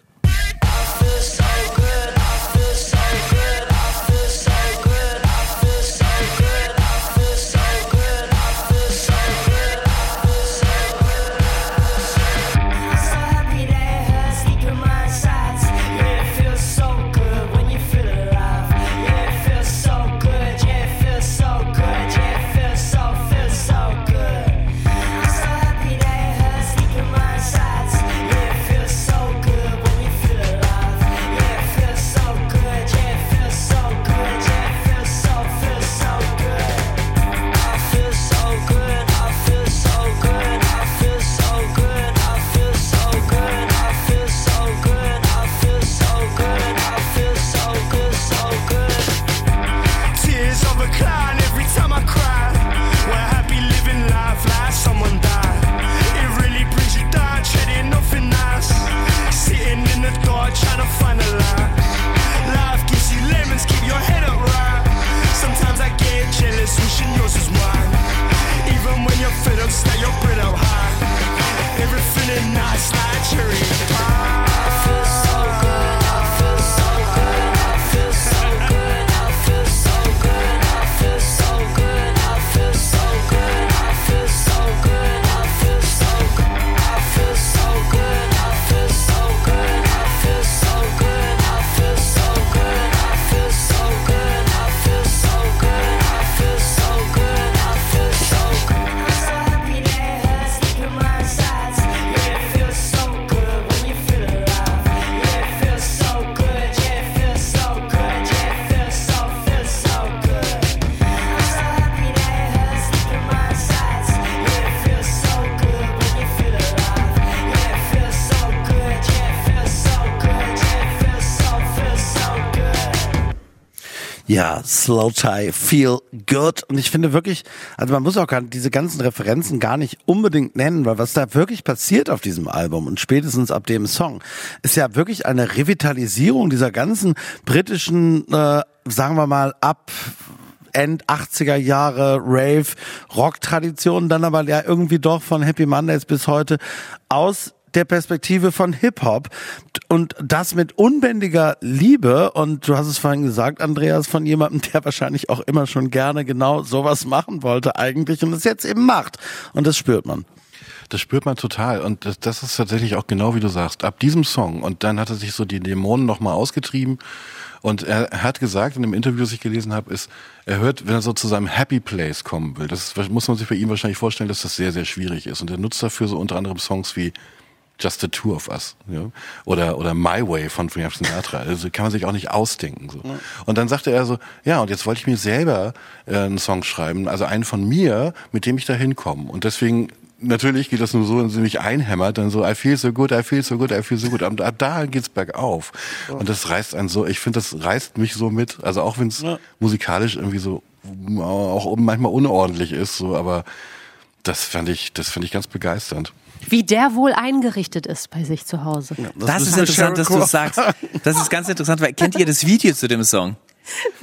Ja, Slow Tie, Feel Good. Und ich finde wirklich, also man muss auch gar diese ganzen Referenzen gar nicht unbedingt nennen, weil was da wirklich passiert auf diesem Album und spätestens ab dem Song, ist ja wirklich eine Revitalisierung dieser ganzen britischen, äh, sagen wir mal, ab End 80er Jahre Rave Rock Tradition, dann aber ja irgendwie doch von Happy Mondays bis heute aus der Perspektive von Hip-Hop und das mit unbändiger Liebe und du hast es vorhin gesagt, Andreas, von jemandem, der wahrscheinlich auch immer schon gerne genau sowas machen wollte eigentlich und es jetzt eben macht und das spürt man. Das spürt man total. Und das, das ist tatsächlich auch genau wie du sagst. Ab diesem Song. Und dann hat er sich so die Dämonen nochmal ausgetrieben. Und er, hat gesagt, in dem Interview, das ich gelesen habe, ist, er hört, wenn er so zu seinem Happy Place kommen will. Das ist, muss man sich bei ihm wahrscheinlich vorstellen, dass das sehr, sehr schwierig ist. Und er nutzt dafür so unter anderem Songs wie Just the Two of Us ja? oder oder My Way von Frank Sinatra. Also kann man sich auch nicht ausdenken. So. Und dann sagte er so, ja, und jetzt wollte ich mir selber äh, einen Song schreiben, also einen von mir, mit dem ich da hinkomme. Und deswegen natürlich geht das nur so, wenn sie mich einhämmert, dann so, I feel so good, I feel so good, I feel so good. Und ab da geht's bergauf. Und das reißt einen so, ich finde, das reißt mich so mit. Also auch wenn es musikalisch irgendwie so auch manchmal unordentlich ist, so, aber das fand ich, das fand ich ganz begeisternd. Wie der wohl eingerichtet ist bei sich zu Hause. Das ist interessant, dass du sagst. Das ist ganz interessant, weil kennt ihr das Video zu dem Song?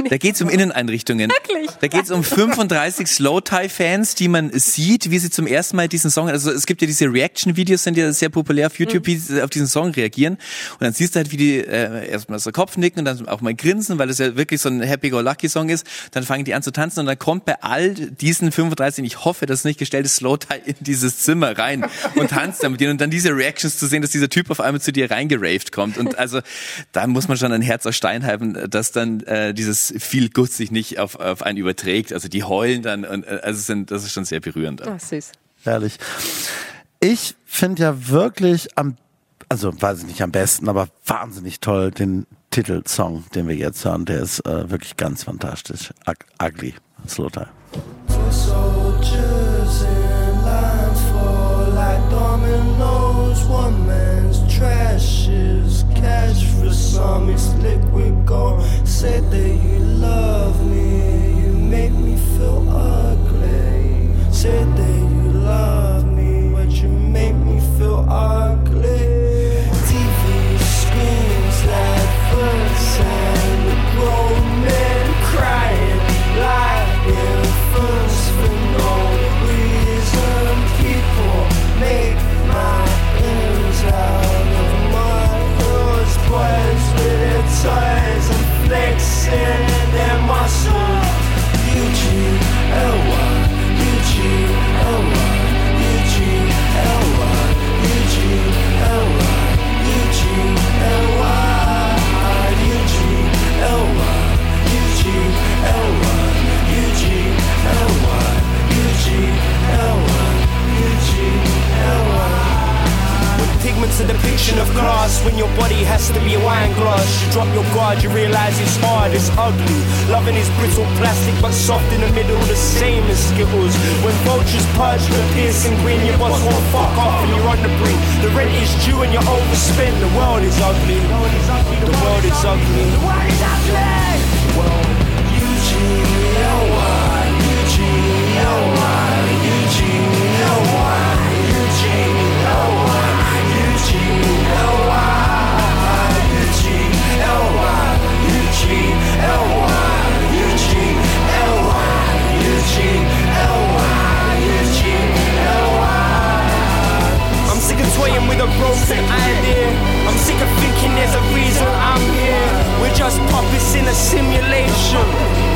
Da geht's um Inneneinrichtungen. Wirklich? Da geht's um 35 Slow-Tie-Fans, die man sieht, wie sie zum ersten Mal diesen Song, also es gibt ja diese Reaction-Videos, sind ja sehr populär auf YouTube, wie sie auf diesen Song reagieren. Und dann siehst du halt, wie die äh, erstmal so Kopf nicken und dann auch mal grinsen, weil das ja wirklich so ein Happy-Go-Lucky-Song ist. Dann fangen die an zu tanzen und dann kommt bei all diesen 35, ich hoffe, dass es nicht gestellt ist, Slow-Tie in dieses Zimmer rein und tanzt dann mit denen. Und dann diese Reactions zu sehen, dass dieser Typ auf einmal zu dir reingeraved kommt. Und also da muss man schon ein Herz aus Stein haben, dass dann äh, dieses viel Gut sich nicht auf, auf einen überträgt. Also die heulen dann und äh, also sind, das ist schon sehr berührend. Ach, süß. Herrlich. Ich finde ja wirklich am, also weiß ich nicht am besten, aber wahnsinnig toll den Titelsong, den wir jetzt hören. Der ist äh, wirklich ganz fantastisch. Ug ugly. Slow time. Soldiers in line fall like dominoes. One man's Trashes cash for some. It's liquid gold. Say that you love me, you make me feel ugly. Say that you love me, but you make me feel ugly. TV screams like birds and the grown men crying like infants for no reason. People make my ends out words with its eyes and flexing in my soul. You cheat oh, when your body has to be a wine glass. You drop your guard, you realize it's hard, it's ugly. Loving is brittle plastic, but soft in the middle, the same as Skittles. When vultures purge the piercing grin, your boss won't fuck off and you're on the brink. The rent is due and you're overspent. The world is ugly. The world is ugly. The world is ugly. A broken idea. I'm sick of thinking there's a reason I'm here. We're just puppets in a simulation.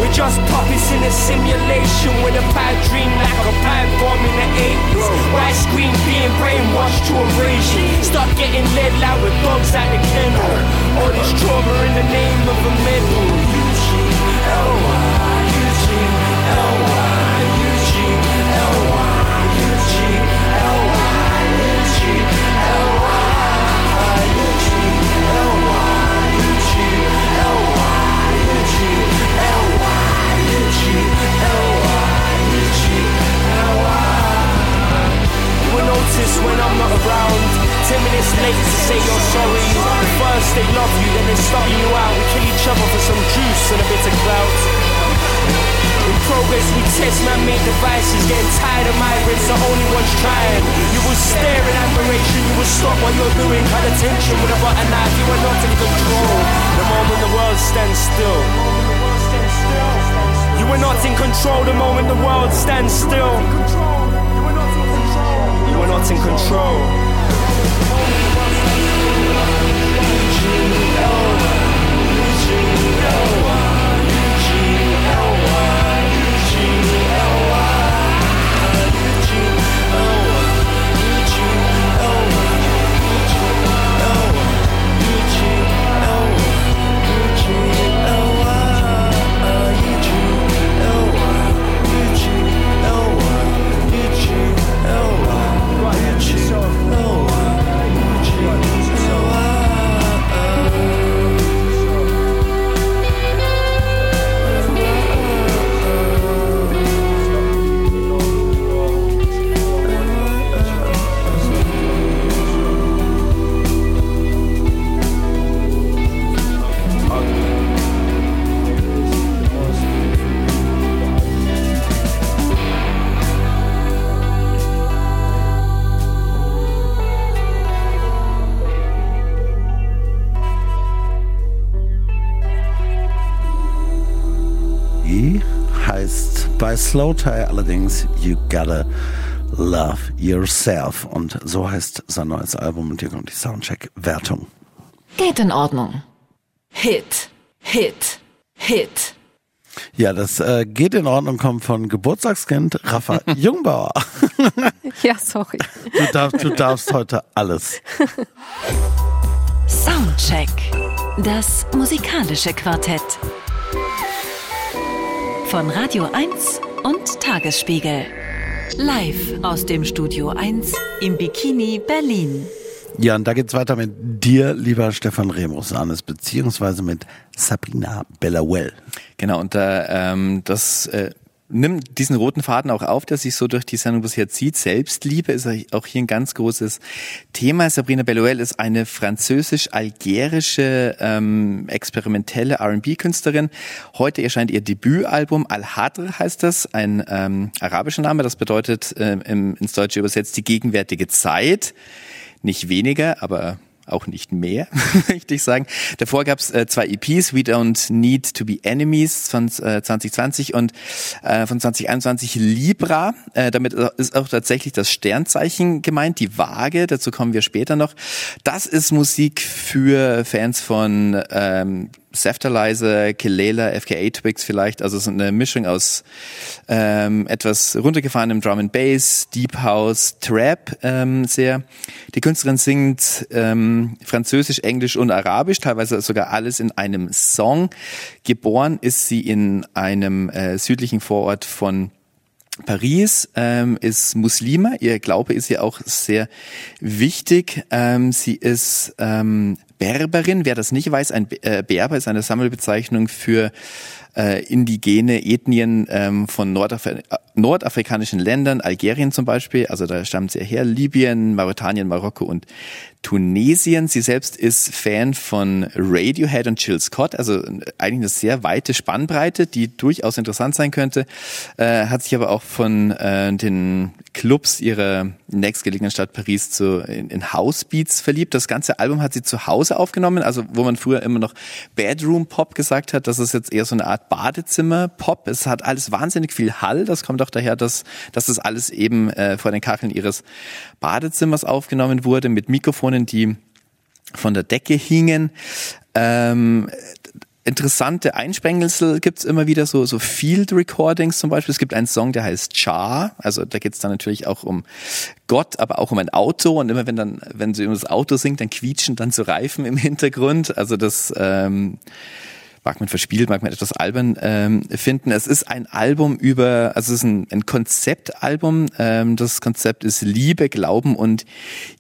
We're just puppets in a simulation with a pipe dream like a pipe bomb in the 80s. White screen being brainwashed to erasure. Start getting led out with dogs at the kennel. All this trauma in the name of a medal. Eugene, L-Y, Eugene, L-Y, Eugene, L-Y, Eugene, notice when I'm not around. Ten minutes late to say you're sorry. First they love you, then they starting you out. We kill each other for some juice and a bit of clout. In progress, we test man-made devices. Getting tired of migrants, the only ones trying. You will stare in admiration. You will stop what you're doing. Cut attention with a butter knife. You are not in control. The moment the world stands still. You are not in control the moment the world stands still. Are not in control. Bei Slow Tie allerdings You Gotta Love Yourself. Und so heißt sein neues Album und hier kommt die Soundcheck-Wertung. Geht in Ordnung. Hit, Hit, Hit. Ja, das äh, geht in Ordnung, kommt von Geburtstagskind Rafa [laughs] Jungbauer. [laughs] Ja, sorry. Du darfst, du darfst heute alles. Soundcheck. Das musikalische Quartett. Von Radio 1 und Tagesspiegel. Live aus dem Studio 1 im Bikini Berlin. Ja, und da geht's weiter mit dir, lieber Stefan Remus-Anes, beziehungsweise mit Sabrina Bellawell. Genau, und da, ähm, das äh, nimmt diesen roten Faden auch auf, der sich so durch die Sendung bisher zieht. Selbstliebe ist auch hier ein ganz großes Thema. Sabrina Belluel ist eine französisch-algerische ähm, experimentelle R&B-Künstlerin. Heute erscheint ihr Debütalbum Al-Hadr heißt das, ein ähm, arabischer Name. Das bedeutet äh, im, ins Deutsche übersetzt die gegenwärtige Zeit. Nicht weniger, aber auch nicht mehr, [laughs] möchte ich sagen. Davor gab es äh, zwei EPs, We Don't Need to Be Enemies von äh, 2020 und äh, von 2021 Libra. Äh, damit ist auch tatsächlich das Sternzeichen gemeint, die Waage, dazu kommen wir später noch. Das ist Musik für Fans von ähm, Seftalizer, Kelela, FKA Twigs vielleicht. Also ist eine Mischung aus ähm, etwas runtergefahrenem Drum and Bass, Deep House, Trap ähm, sehr. Die Künstlerin singt ähm, Französisch, Englisch und Arabisch, teilweise sogar alles in einem Song. Geboren ist sie in einem äh, südlichen Vorort von Paris, ähm, ist Muslima. Ihr Glaube ist ihr auch sehr wichtig. Ähm, sie ist ähm, Berberin. Wer das nicht weiß, ein äh, Berber ist eine Sammelbezeichnung für äh, indigene Ethnien ähm, von Nordafri äh, nordafrikanischen Ländern, Algerien zum Beispiel, also da stammt sie her, Libyen, Mauretanien, Marokko und Tunesien. Sie selbst ist Fan von Radiohead und Jill Scott, also eigentlich eine sehr weite Spannbreite, die durchaus interessant sein könnte, äh, hat sich aber auch von äh, den Clubs ihrer nächstgelegenen Stadt Paris zu, in, in Housebeats verliebt. Das ganze Album hat sie zu Hause aufgenommen, also wo man früher immer noch Bedroom Pop gesagt hat, das ist jetzt eher so eine Art Badezimmer Pop. Es hat alles wahnsinnig viel Hall, das kommt auch daher, dass, dass das alles eben äh, vor den Kacheln ihres Badezimmers aufgenommen wurde mit Mikrofonen, die von der Decke hingen. Ähm, interessante Einsprengsel gibt's immer wieder, so, so Field Recordings zum Beispiel. Es gibt einen Song, der heißt Char, also da geht's dann natürlich auch um Gott, aber auch um ein Auto und immer wenn dann, wenn sie um das Auto singt, dann quietschen dann so Reifen im Hintergrund. Also das ähm, mag man verspielt, mag man etwas albern ähm, finden. Es ist ein Album über, also es ist ein, ein Konzeptalbum. Ähm, das Konzept ist Liebe, Glauben und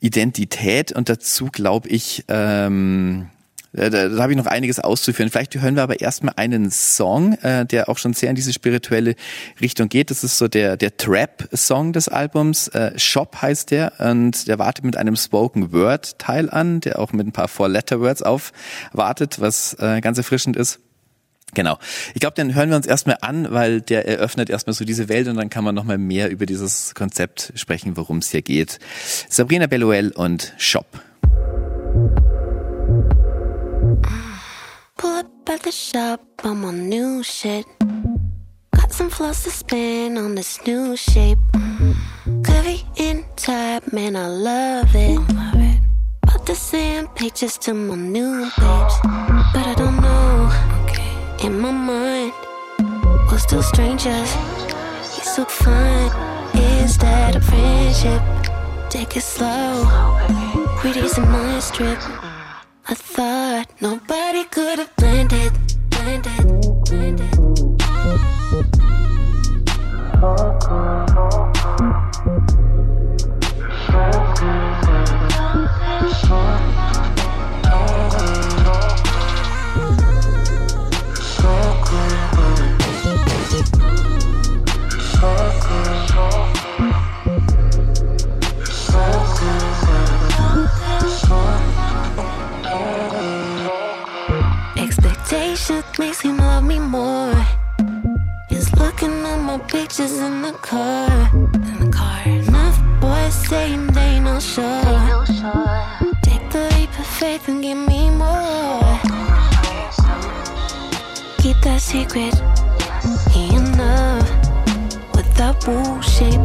Identität und dazu glaube ich, ähm, da, da, da habe ich noch einiges auszuführen. Vielleicht hören wir aber erstmal einen Song, äh, der auch schon sehr in diese spirituelle Richtung geht. Das ist so der, der Trap-Song des Albums. Äh, Shop heißt der und der wartet mit einem Spoken-Word-Teil an, der auch mit ein paar Four-Letter-Words aufwartet, was äh, ganz erfrischend ist. Genau. Ich glaube, den hören wir uns erstmal an, weil der eröffnet erstmal so diese Welt und dann kann man nochmal mehr über dieses Konzept sprechen, worum es hier geht. Sabrina Belluel und Shop. Pull up at the shop, I'm on new shit. Got some flows to spin on this new shape. Mm. Curvy in type, man, I love it. About to send pictures to my new babes, but I don't know. In my mind, we're still strangers. You're so fine. Is that a friendship? Take it slow. Pretty's a nice trip. I thought nobody could have planned it, planned it, planned it. Makes him love me more. Is looking at my pictures in the car. In the car. Enough boys saying they no sure. Take the leap of faith and give me more. Keep that secret. He in love with that bullshit.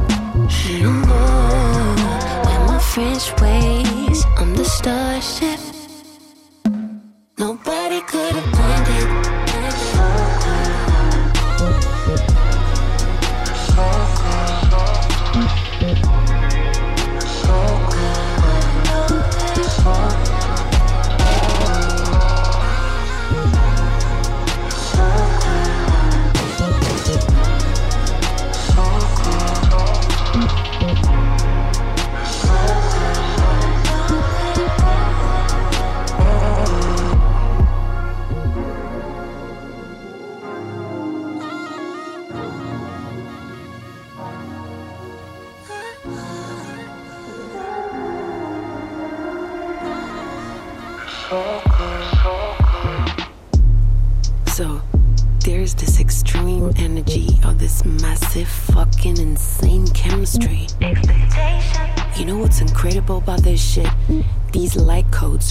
He love with my French ways. I'm the starship. Nobody could have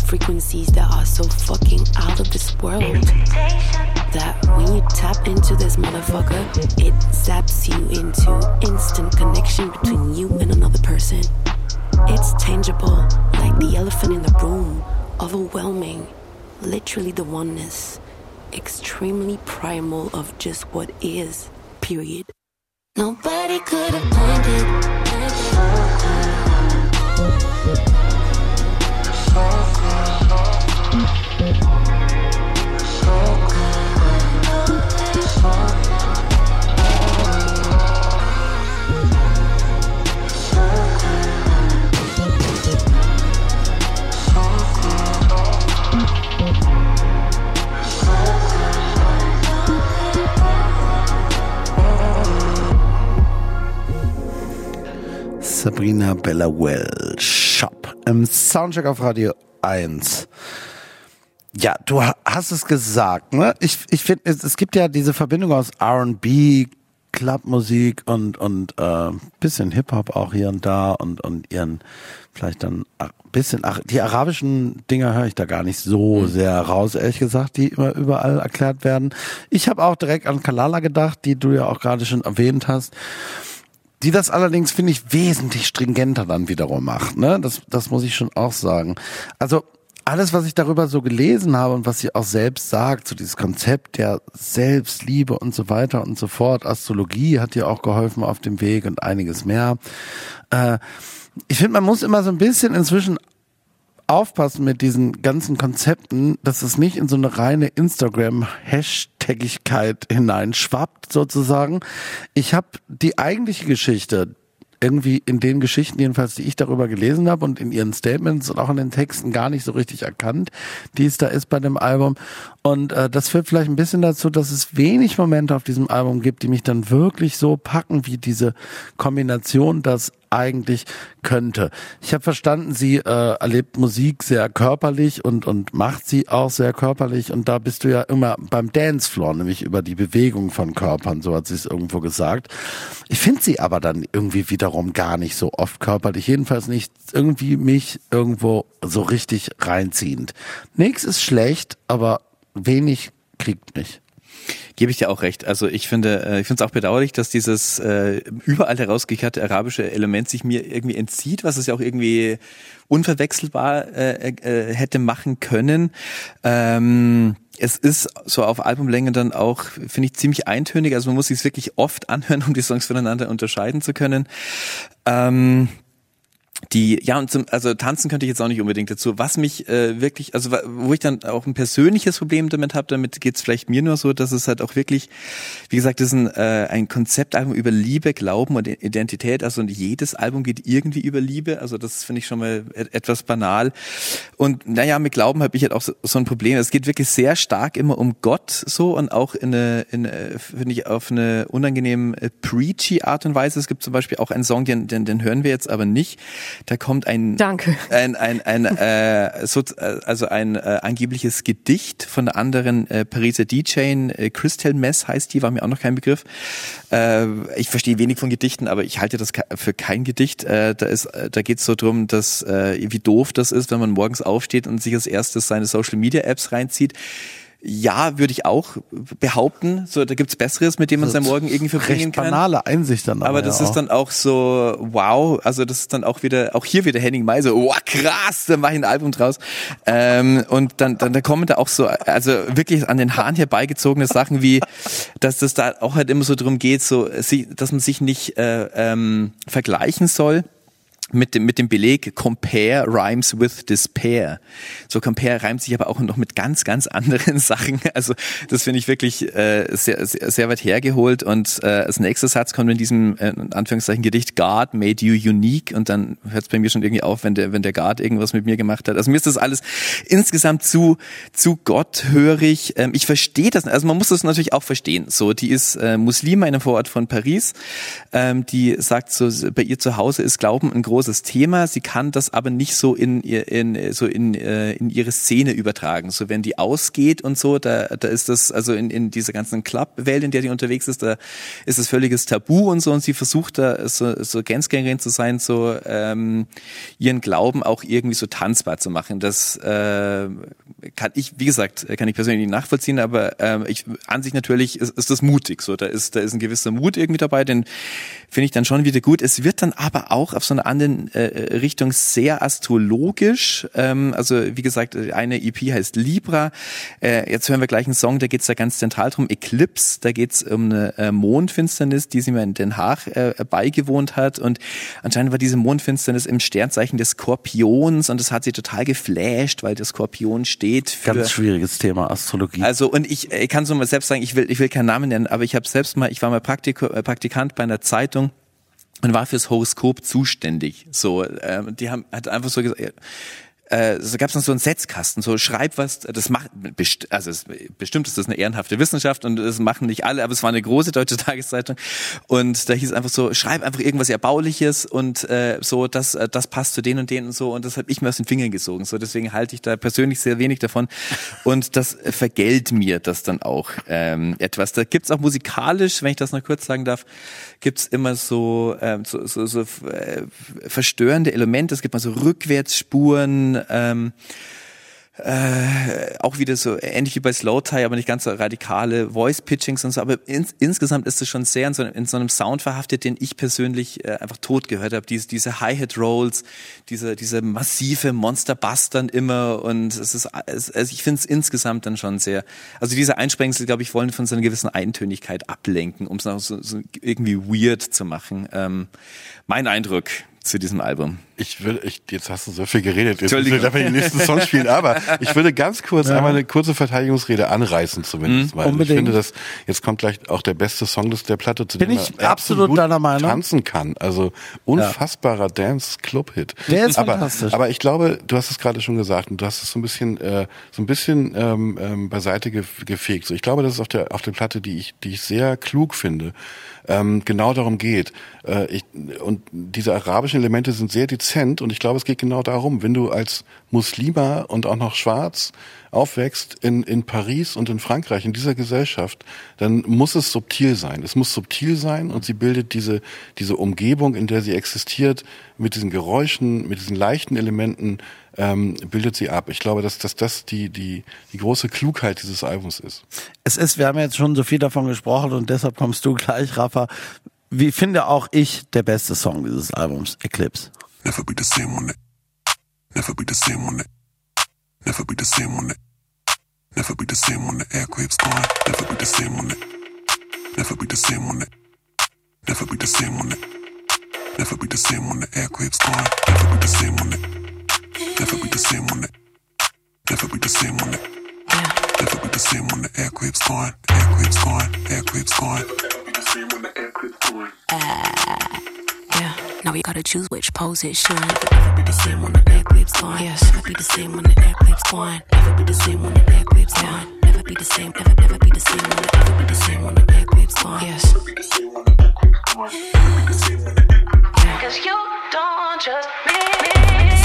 frequencies that are so fucking out of this world. That when you tap into this motherfucker, it zaps you into instant connection between you and another person. It's tangible, like the elephant in the room, overwhelming, literally the oneness, extremely primal of just what is, period. Nobody could have planned it. Sabrina Bellawell Shop im Soundcheck auf Radio 1. Ja, du ha- hast es gesagt, ne? Ich, ich finde, es, es gibt ja diese Verbindung aus R&B, Clubmusik und und äh, bisschen Hip Hop auch hier und da und und ihren vielleicht dann ein bisschen ach, die arabischen Dinger höre ich da gar nicht so sehr raus, ehrlich gesagt, die immer überall erklärt werden. Ich habe auch direkt an Kalala gedacht, die du ja auch gerade schon erwähnt hast die das allerdings, finde ich, wesentlich stringenter dann wiederum macht. Ne? Das, das muss ich schon auch sagen. Also alles, was ich darüber so gelesen habe und was sie auch selbst sagt, so dieses Konzept der Selbstliebe und so weiter und so fort, Astrologie hat ihr auch geholfen auf dem Weg und einiges mehr. Äh, ich finde, man muss immer so ein bisschen inzwischen aufpassen mit diesen ganzen Konzepten, dass es nicht in so eine reine Instagram-Hashtagigkeit hineinschwappt, sozusagen. Ich habe die eigentliche Geschichte irgendwie in den Geschichten, jedenfalls, die ich darüber gelesen habe und in ihren Statements und auch in den Texten gar nicht so richtig erkannt, die es da ist bei dem Album. Und äh, das führt vielleicht ein bisschen dazu, dass es wenig Momente auf diesem Album gibt, die mich dann wirklich so packen, wie diese Kombination, das eigentlich könnte. Ich habe verstanden, sie äh, erlebt Musik sehr körperlich und und macht sie auch sehr körperlich und da bist du ja immer beim Dancefloor, nämlich über die Bewegung von Körpern, so hat sie es irgendwo gesagt. Ich finde sie aber dann irgendwie wiederum gar nicht so oft körperlich, jedenfalls nicht irgendwie mich irgendwo so richtig reinziehend. Nix ist schlecht, aber wenig kriegt mich. Gebe ich dir auch recht. Also ich finde, äh, ich finde es auch bedauerlich, dass dieses äh, überall herausgekehrte arabische Element sich mir irgendwie entzieht, was es ja auch irgendwie unverwechselbar äh, äh, hätte machen können. Ähm, es ist so auf Albumlänge dann auch, finde ich, ziemlich eintönig. Also man muss sich wirklich oft anhören, um die Songs voneinander unterscheiden zu können. Ähm, die ja und zum, also tanzen könnte ich jetzt auch nicht unbedingt dazu. Was mich äh, wirklich, also wo ich dann auch ein persönliches Problem damit habe, damit geht's vielleicht mir nur so, dass es halt auch wirklich, wie gesagt, das ist ein, äh, ein Konzeptalbum über Liebe, Glauben und Identität. Also und jedes Album geht irgendwie über Liebe. Also das finde ich schon mal et- etwas banal. Und naja, mit Glauben habe ich halt auch so, so ein Problem. Es geht wirklich sehr stark immer um Gott so und auch in eine, in, eine, finde ich, auf eine unangenehm äh, preachy Art und Weise. Es gibt zum Beispiel auch einen Song, den, den, den hören wir jetzt aber nicht. Da kommt ein Danke. ein ein, ein äh, so, äh, also ein äh, angebliches Gedicht von der anderen äh, Pariser DJ, äh, Crystal Mess heißt die, war mir auch noch kein Begriff. Äh, ich verstehe wenig von Gedichten, aber ich halte das für kein Gedicht. Äh, da ist, äh, da geht es so drum, dass äh, wie doof das ist, wenn man morgens aufsteht und sich als erstes seine Social Media Apps reinzieht. Ja, würde ich auch behaupten. So, da gibt's Besseres, mit dem man So seinen Morgen irgendwie verbringen Recht kann. banale Einsicht dann. Aber das ja ist auch. dann auch so, wow, also das ist dann auch wieder, auch hier wieder Henning May so, wow, krass, dann mach ich ein Album draus. Ähm, und dann, dann da kommen da auch so, also wirklich an den Haaren herbeigezogene Sachen wie, dass das da auch halt immer so drum geht, so, dass man sich nicht äh, ähm, vergleichen soll mit dem, mit dem Beleg Compare rhymes with despair. So Compare reimt sich aber auch noch mit ganz, ganz anderen [laughs] Sachen. Also das finde ich wirklich äh, sehr, sehr, sehr weit hergeholt. Und äh, als nächster Satz kommt in diesem äh, in Anführungszeichen Gedicht God made you unique und dann hört es bei mir schon irgendwie auf, wenn der, wenn der God irgendwas mit mir gemacht hat. Also mir ist das alles insgesamt zu, zu gotthörig. Ähm, ich verstehe das, also man muss das natürlich auch verstehen. So, die ist äh, Muslima in einem Vorort von Paris. Ähm, die sagt so, bei ihr zu Hause ist Glauben ein großes Thema. Sie kann das aber nicht so in in, so in, äh, in ihre Szene übertragen. So wenn die ausgeht und so, da, da ist das, also in, in dieser ganzen Club-Welt, in der die unterwegs ist, da ist das völliges Tabu und so und sie versucht da so, so Grenzgängerin zu sein, so ähm, ihren Glauben auch irgendwie so tanzbar zu machen. Das äh, kann ich, wie gesagt, kann ich persönlich nicht nachvollziehen, aber ähm, ich, an sich natürlich ist, ist das mutig. So, da ist, da ist ein gewisser Mut irgendwie dabei, den finde ich dann schon wieder gut. Es wird dann aber auch auf so einer anderen äh, Richtung sehr astrologisch. Ähm, also wie gesagt, eine EP heißt Libra. Äh, jetzt hören wir gleich einen Song, da geht es da ganz zentral drum. Eclipse, da geht es um eine äh, Mondfinsternis, die sie mir in Den Haag äh, beigewohnt hat. Und anscheinend war diese Mondfinsternis im Sternzeichen des Skorpions und das hat sie total geflasht, weil der Skorpion steht für Ganz schwieriges Thema, Astrologie. also und ich, ich kann so mal selbst sagen, ich will, ich will keinen Namen nennen, aber ich habe selbst mal, ich war mal Praktiko, äh, Praktikant bei einer Zeitung und war fürs Horoskop zuständig. So, ähm, die haben hat einfach so gesagt, äh, äh, so gab es noch so einen Setzkasten, so schreib was, das macht, best, also es, bestimmt ist das eine ehrenhafte Wissenschaft und das machen nicht alle, aber es war eine große deutsche [laughs] Tageszeitung und da hieß einfach so, schreib einfach irgendwas Erbauliches und äh, so, das, äh, das passt zu denen und denen und so und das habe ich mir aus den Fingern gesogen, so deswegen halte ich da persönlich sehr wenig davon und das vergällt mir das dann auch ähm, etwas. Da gibt's auch musikalisch, wenn ich das noch kurz sagen darf, gibt's immer so, ähm, so, so, so äh, verstörende Elemente, es gibt mal so Rückwärtsspuren, ähm, äh, auch wieder so ähnlich wie bei Slow Tie, aber nicht ganz so radikale Voice Pitchings und so. Aber ins, insgesamt ist es schon sehr in so, in so einem Sound verhaftet, den ich persönlich äh, einfach tot gehört habe. Diese, diese Hi-Hat Rolls, diese, diese massive Monster Bass dann immer und es ist, es, also ich finde es insgesamt dann schon sehr. Also diese Einsprengsel, glaube ich, wollen von so einer gewissen Eintönigkeit ablenken, um es auch so, so irgendwie weird zu machen. Ähm, mein Eindruck zu diesem Album. Ich würde, ich, jetzt hast du so viel geredet, jetzt müssen wir dafür den nächsten Song spielen, aber [laughs] ich würde ganz kurz Ja. einmal eine kurze Verteidigungsrede anreißen zumindest Mhm. mal. Unbedingt. Ich finde, dass jetzt kommt gleich auch der beste Song des der Platte, zu Bin dem ich er absolut deiner Meinung. tanzen kann. Also unfassbarer Dance-Club-Hit. Der ist aber, fantastisch. Aber ich glaube, du hast es gerade schon gesagt und du hast es so ein bisschen, äh, so ein bisschen ähm, ähm, beiseite ge gefegt. So, ich glaube, dass es auf der auf der Platte, die ich, die ich sehr klug finde, ähm, genau darum geht. Äh, ich, und diese arabischen Elemente sind sehr dezent und ich glaube, es geht genau darum, wenn du als Muslima und auch noch schwarz aufwächst in, in Paris und in Frankreich, in dieser Gesellschaft, dann muss es subtil sein. Es muss subtil sein und sie bildet diese, diese Umgebung, in der sie existiert, mit diesen Geräuschen, mit diesen leichten Elementen, ähm, bildet sie ab. Ich glaube, dass, dass das die, die, die große Klugheit dieses Albums ist. Es ist, wir haben jetzt schon so viel davon gesprochen und deshalb kommst du gleich, Rafa. Wie finde auch ich der beste Song dieses Albums, Eclipse. Never be the same on it. Never be the same on it. Never be the same on it. Never be the same when the aircraft's gone. Never be the same on it. Never be the same on it. Never be the same on it. Never be the same when the aircraft's gone. Never be the same on it. Never be the same on it. Never be the same on it. Never be the same when the aircraft's gone. Aircraft's gone. Aircraft's gone. Never be the same when the aircraft's gone. Yeah, now we gotta choose which pose it should. Never be the same when the air clips gone. Yes, never be the same when the air clips gone. Never be the same when the air clips gone. Never be the same, never, never be the same when the, never be the same when the air clips gone. Yes. Cause you don't just I'm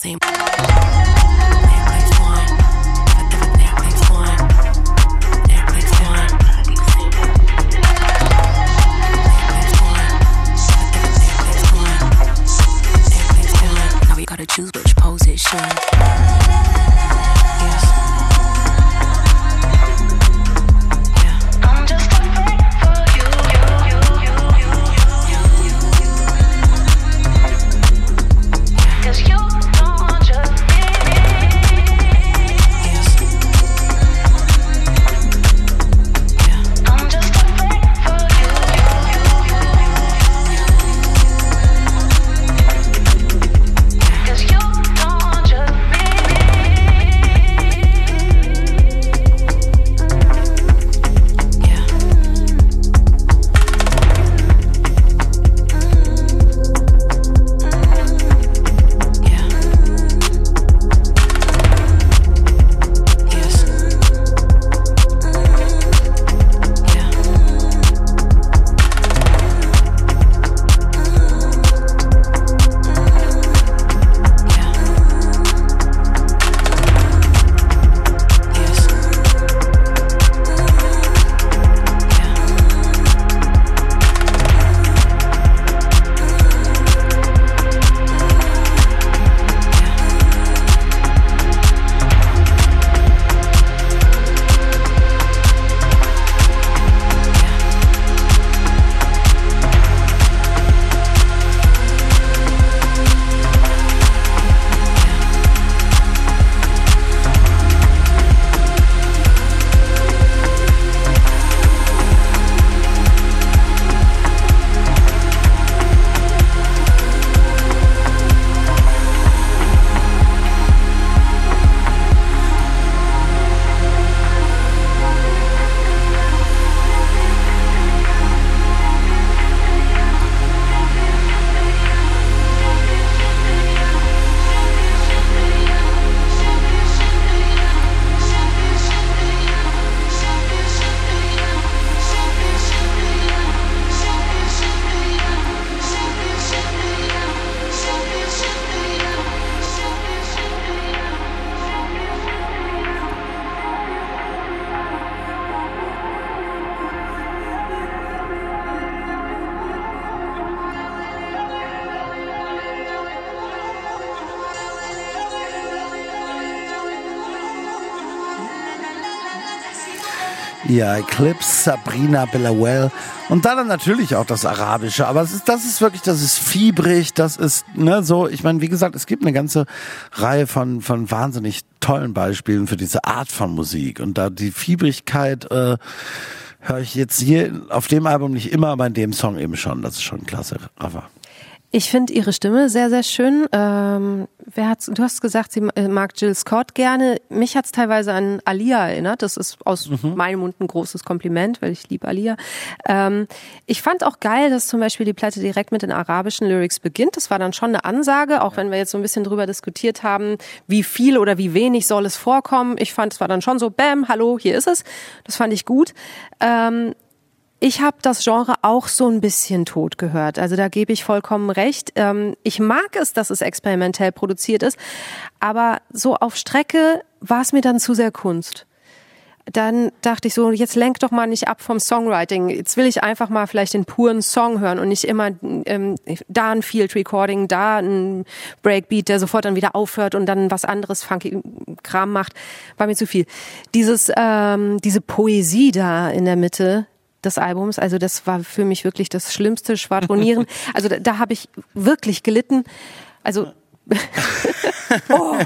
same, Ja, Eclipse, Sabrina Bellawell und dann natürlich auch das Arabische. Aber es ist, das ist wirklich, das ist fiebrig, das ist, ne, so, ich meine, wie gesagt, es gibt eine ganze Reihe von, von wahnsinnig tollen Beispielen für diese Art von Musik. Und da die Fiebrigkeit, äh, höre ich jetzt hier auf dem Album nicht immer, aber in dem Song eben schon. Das ist schon klasse, Rafa. Ich finde ihre Stimme sehr, sehr schön. Ähm, wer hat's, du hast gesagt, sie äh, mag Jill Scott gerne. Mich hat's teilweise an Alia erinnert. Das ist aus meinem Mund ein großes Kompliment, weil ich liebe Alia. Ähm, ich fand auch geil, dass zum Beispiel die Platte direkt mit den arabischen Lyrics beginnt. Das war dann schon eine Ansage, auch wenn wir jetzt so ein bisschen drüber diskutiert haben, wie viel oder wie wenig soll es vorkommen. Ich fand, es war dann schon so, bam, hallo, hier ist es. Das fand ich gut. Ähm, ich habe das Genre auch so ein bisschen tot gehört. Also da gebe ich vollkommen recht. Ähm, ich mag es, dass es experimentell produziert ist, aber so auf Strecke war es mir dann zu sehr Kunst. Dann dachte ich so, jetzt lenk doch mal nicht ab vom Songwriting. Jetzt will ich einfach mal vielleicht den puren Song hören und nicht immer ähm, da ein Field Recording, da ein Breakbeat, der sofort dann wieder aufhört und dann was anderes funky Kram macht. War mir zu viel. Dieses, ähm, diese Poesie da in der Mitte, des Albums. Also das war für mich wirklich das schlimmste Schwadronieren. [laughs] Also da, da habe ich wirklich gelitten. Also [laughs] oh.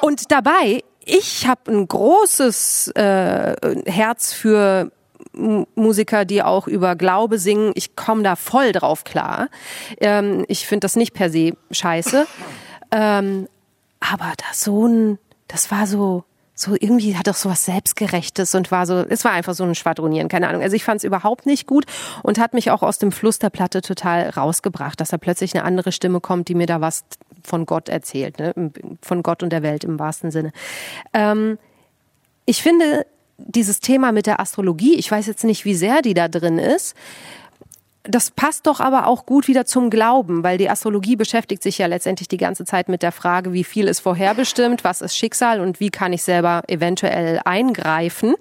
und dabei, ich habe ein großes äh, Herz für Musiker, die auch über Glaube singen. Ich komme da voll drauf klar. Ähm, ich finde das nicht per se scheiße. [laughs] Ähm, aber da so ein, das war so, so irgendwie hat doch so was Selbstgerechtes und war so, es war einfach so ein Schwadronieren, keine Ahnung. Also ich fand es überhaupt nicht gut und hat mich auch aus dem Fluss der Platte total rausgebracht, dass da plötzlich eine andere Stimme kommt, die mir da was von Gott erzählt, ne? von Gott und der Welt im wahrsten Sinne. Ähm, ich finde dieses Thema mit der Astrologie, ich weiß jetzt nicht, wie sehr die da drin ist, das passt doch aber auch gut wieder zum Glauben, weil die Astrologie beschäftigt sich ja letztendlich die ganze Zeit mit der Frage, wie viel ist vorherbestimmt, was ist Schicksal und wie kann ich selber eventuell eingreifen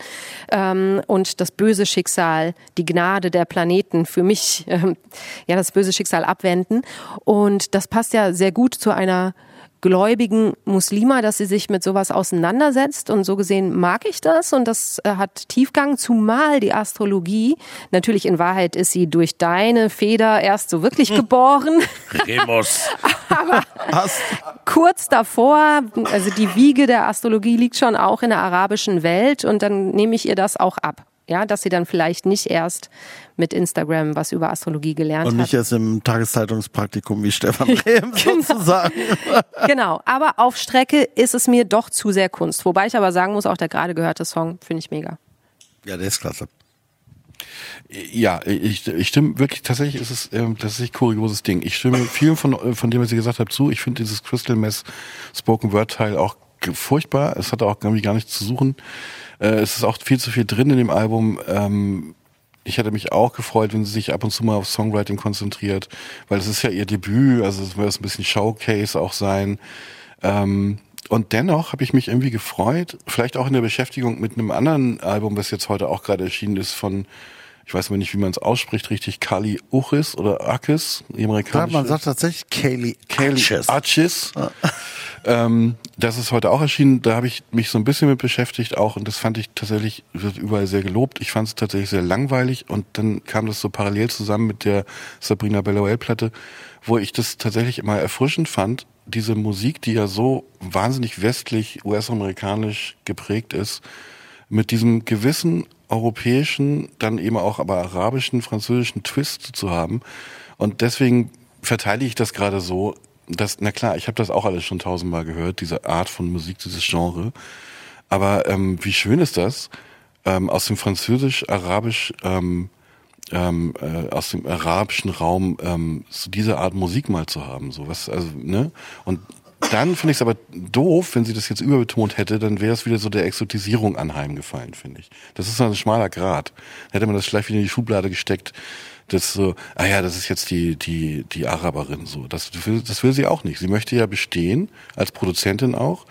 ähm, und das böse Schicksal, die Gnade der Planeten für mich, [laughs] ähm, ja, das böse Schicksal abwenden. Und das passt ja sehr gut zu einer gläubigen Muslima, dass sie sich mit sowas auseinandersetzt. Und so gesehen mag ich das. Und das äh, hat Tiefgang, zumal die Astrologie, natürlich in Wahrheit ist sie durch deine Feder erst so wirklich geboren, [laughs] Remus. aber kurz davor, also die Wiege der Astrologie liegt schon auch in der arabischen Welt. Und dann nehme ich ihr das auch ab. Ja, dass sie dann vielleicht nicht erst mit Instagram was über Astrologie gelernt Und hat. nicht erst im Tageszeitungspraktikum wie Stefan [laughs] Rehm sozusagen. [laughs] genau, aber auf Strecke ist es mir doch zu sehr Kunst. Wobei ich aber sagen muss, auch der gerade gehörte Song finde ich mega. Ja, der ist klasse. Ja, ich, ich stimme wirklich, tatsächlich ist es ähm, tatsächlich ein kurioses Ding. Ich stimme vielen von, äh, von dem, was ihr gesagt habt, zu. Ich finde dieses Crystal Mess Spoken Word Teil auch furchtbar. Es hat auch irgendwie gar nichts zu suchen. Äh, es ist auch viel zu viel drin in dem Album. Ähm, ich hätte mich auch gefreut, wenn sie sich ab und zu mal auf Songwriting konzentriert, weil es ist ja ihr Debüt, also es wird ein bisschen Showcase auch sein. Ähm, und dennoch habe ich mich irgendwie gefreut, vielleicht auch in der Beschäftigung mit einem anderen Album, was jetzt heute auch gerade erschienen ist von, ich weiß mal nicht, wie man es ausspricht, richtig, Kali Uchis oder Akis, die Ja, man sagt tatsächlich Kaylee Kaylee Arches. Arches. [laughs] Ähm, das ist heute auch erschienen. Da habe ich mich so ein bisschen mit beschäftigt auch und das fand ich tatsächlich, wird überall sehr gelobt. Ich fand es tatsächlich sehr langweilig und dann kam das so parallel zusammen mit der Sabrina Bellowell Platte, wo ich das tatsächlich immer erfrischend fand, diese Musik, die ja so wahnsinnig westlich, US-amerikanisch geprägt ist, mit diesem gewissen europäischen, dann eben auch aber arabischen, französischen Twist zu haben. Und deswegen verteidige ich das gerade so, dass, na klar, ich habe das auch alles schon tausendmal gehört, diese Art von Musik, dieses Genre. Aber ähm, wie schön ist das, ähm, aus dem Französisch, Arabisch, ähm, ähm, äh, aus dem arabischen Raum ähm, so diese Art Musik mal zu haben. So was, also, ne? Und dann finde ich es aber doof, wenn sie das jetzt überbetont hätte, dann wäre es wieder so der Exotisierung anheimgefallen, finde ich. Das ist so ein schmaler Grad. Dann hätte man das vielleicht wieder in die Schublade gesteckt, das so, ah ja, das ist jetzt die, die, die Araberin, so. Das, will- das will sie auch nicht. Sie möchte ja bestehen, als Produzentin auch,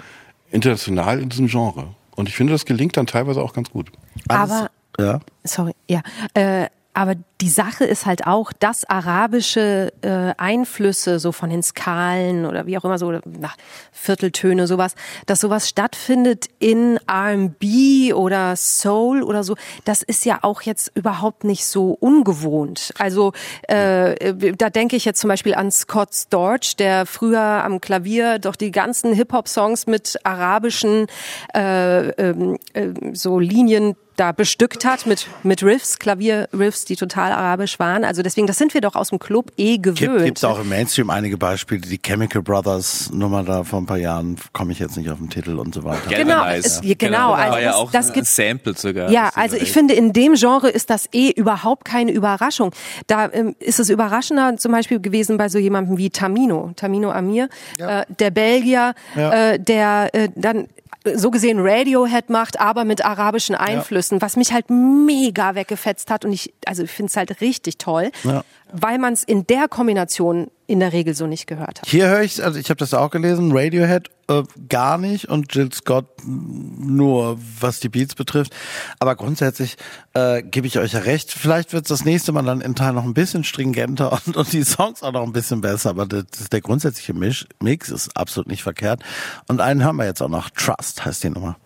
international in diesem Genre. Und ich finde, das gelingt dann teilweise auch ganz gut. Aber Ja. sorry, ja. Äh, aber die Sache ist halt auch, dass arabische äh, Einflüsse so von den Skalen oder wie auch immer so nach Vierteltöne sowas, dass sowas stattfindet in R&B oder Soul oder so, das ist ja auch jetzt überhaupt nicht so ungewohnt. Also äh, da denke ich jetzt zum Beispiel an Scott Storch, der früher am Klavier doch die ganzen Hip-Hop-Songs mit arabischen äh, ähm, äh, so Linien da bestückt hat mit mit Riffs, Klavierriffs, die total arabisch waren. Also deswegen, das sind wir doch aus dem Club eh Gibt gewöhnt. gibt's auch im Mainstream einige Beispiele, die Chemical Brothers Nummer da vor ein paar Jahren, komme ich jetzt nicht auf den Titel und so weiter. Genau, es- ja, genau, also war ja das- auch das ein gibt's- Sample sogar. Ja, also ich finde, in dem Genre ist das eh überhaupt keine Überraschung. Da ähm, ist es überraschender zum Beispiel gewesen bei so jemandem wie Tamino, Tamino Amir, äh, der Belgier, Ja. äh, der äh, dann so gesehen Radiohead macht, aber mit arabischen Einflüssen, was mich halt mega weggefetzt hat und ich, also ich finde es halt richtig toll, Ja. weil man es in der Kombination in der Regel so nicht gehört hat. Hier höre ich, also ich habe das auch gelesen, Radiohead äh, gar nicht und Jill Scott nur, was die Beats betrifft. Aber grundsätzlich äh, gebe ich euch ja recht. Vielleicht wird das nächste Mal dann in Teil noch ein bisschen stringenter [laughs] und, und die Songs auch noch ein bisschen besser. Aber das, der grundsätzliche Misch, Mix ist absolut nicht verkehrt. Und einen hören wir jetzt auch noch. Trust heißt die Nummer.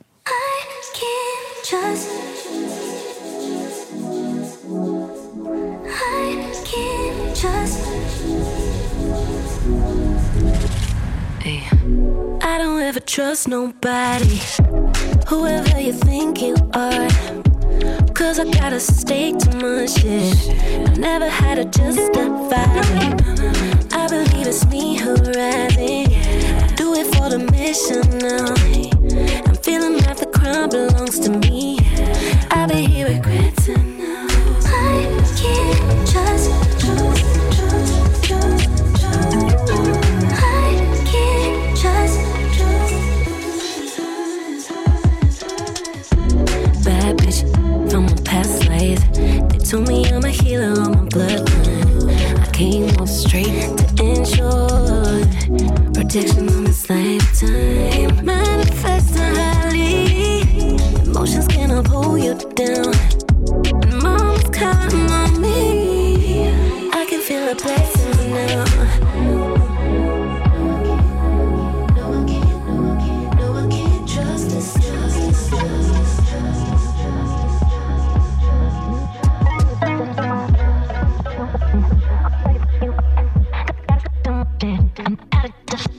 I I trust nobody, whoever you think you are. Cause I gotta stake to my shit. I never had to justify. I believe it's me who rising. Do it for the mission now. I'm feeling like the crown belongs to me. I've been here regretting now. I can't trust from a past life. They told me I'm a healer on my bloodline. I came off straight to ensure protection on this lifetime. Manifesting highly. Emotions gonna pull you down. And mom's counting on me. I can feel the blessings Trust.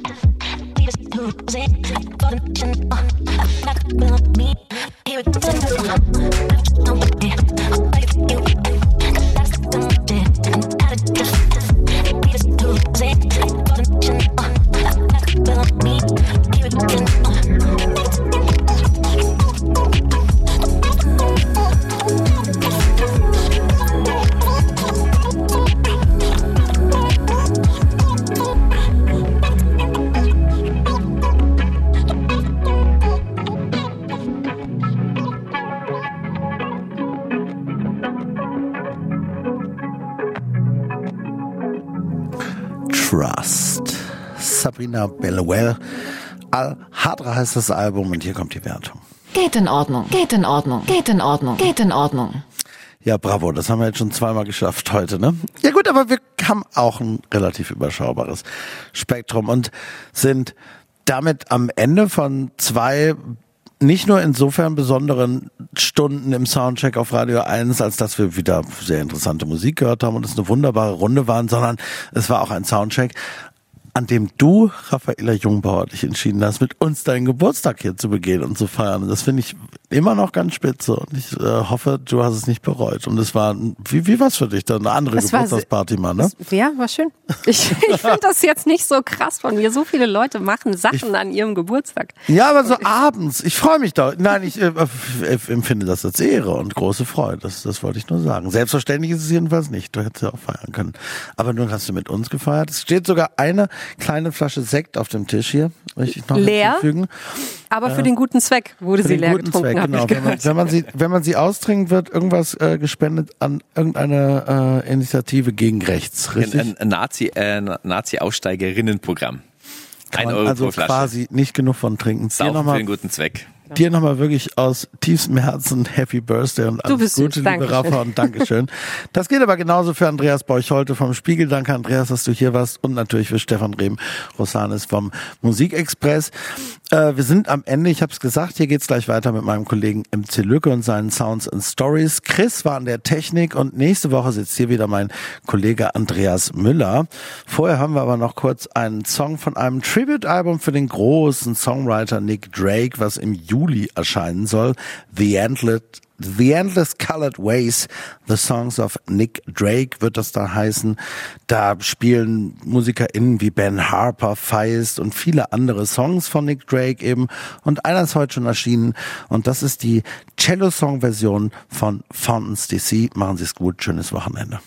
Sabrina Bellowell. Al Hadra heißt das Album und hier kommt die Wertung. Geht in Ordnung. Geht in Ordnung. Geht in Ordnung. Geht in Ordnung. Ja, bravo, das haben wir jetzt schon zweimal geschafft heute, ne? Ja gut, aber wir haben auch ein relativ überschaubares Spektrum und sind damit am Ende von zwei nicht nur insofern besonderen Stunden im Soundcheck auf Radio 1, als dass wir wieder sehr interessante Musik gehört haben und es eine wunderbare Runde waren, sondern es war auch ein Soundcheck, an dem du, Raffaella Jungbauer, dich entschieden hast, mit uns deinen Geburtstag hier zu begehen und zu feiern. Und das finde ich immer noch ganz spitze und ich äh, hoffe, du hast es nicht bereut. Und es war, wie, wie war es für dich dann? Eine andere Es war Geburtstagsparty mal, ne? Ja, war schön. Ich, [laughs] ich finde das jetzt nicht so krass von mir. So viele Leute machen Sachen an ihrem Geburtstag. Ja, aber so abends. Ich freue mich doch. Nein, ich äh, empfinde das als Ehre und große Freude. Das, das wollte ich nur sagen. Selbstverständlich ist es jedenfalls nicht. Du hättest ja auch feiern können. Aber nun hast du mit uns gefeiert. Es steht sogar eine kleine Flasche Sekt auf dem Tisch hier. Möchte ich noch Leer? hinzufügen. Aber für Ja. den guten Zweck wurde sie leer getrunken, Zweck, genau. ich Wenn man, wenn, man sie, wenn man sie austrinkt, wird irgendwas äh, gespendet an irgendeine äh, Initiative gegen rechts, richtig? Ein, ein Nazi, äh, Nazi-Aussteigerinnenprogramm. Ein Euro also pro Flasche. quasi nicht genug von trinken. Hier Saufen nochmal für den guten Zweck. Dir nochmal wirklich aus tiefstem Herzen Happy Birthday und alles bist Gute, liebe Dankeschön. Rafa und Dankeschön. [laughs] Das geht aber genauso für Andreas Borch-Holte vom Spiegel. Danke Andreas, dass du hier warst und natürlich für Stefan Rehm Rosanes vom Musikexpress. Äh, wir sind am Ende, ich habe es gesagt, hier geht's gleich weiter mit meinem Kollegen MC Lücke und seinen Sounds and Stories. Chris war an der Technik und nächste Woche sitzt hier wieder mein Kollege Andreas Müller. Vorher haben wir aber noch kurz einen Song von einem Tribute-Album für den großen Songwriter Nick Drake, was im Juli erscheinen soll. The Endless The Endless Colored Ways, The Songs of Nick Drake wird das da heißen. Da spielen MusikerInnen wie Ben Harper, Feist und viele andere Songs von Nick Drake eben. Und einer ist heute schon erschienen und das ist die Cello-Song-Version von Fountains DC. Machen Sie es gut, schönes Wochenende.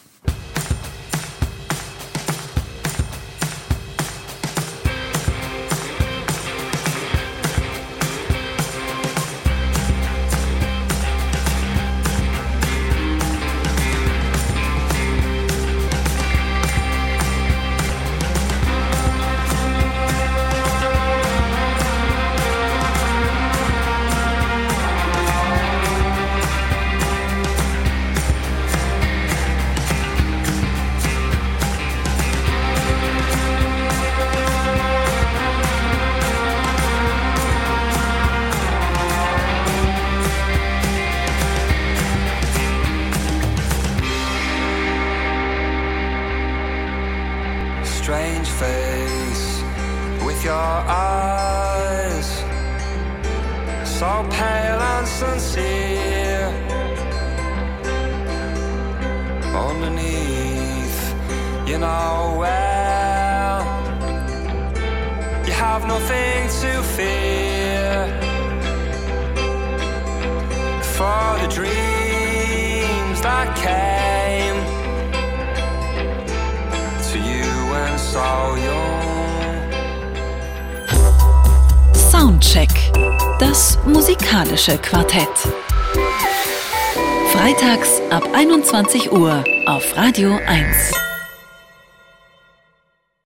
Radio 1.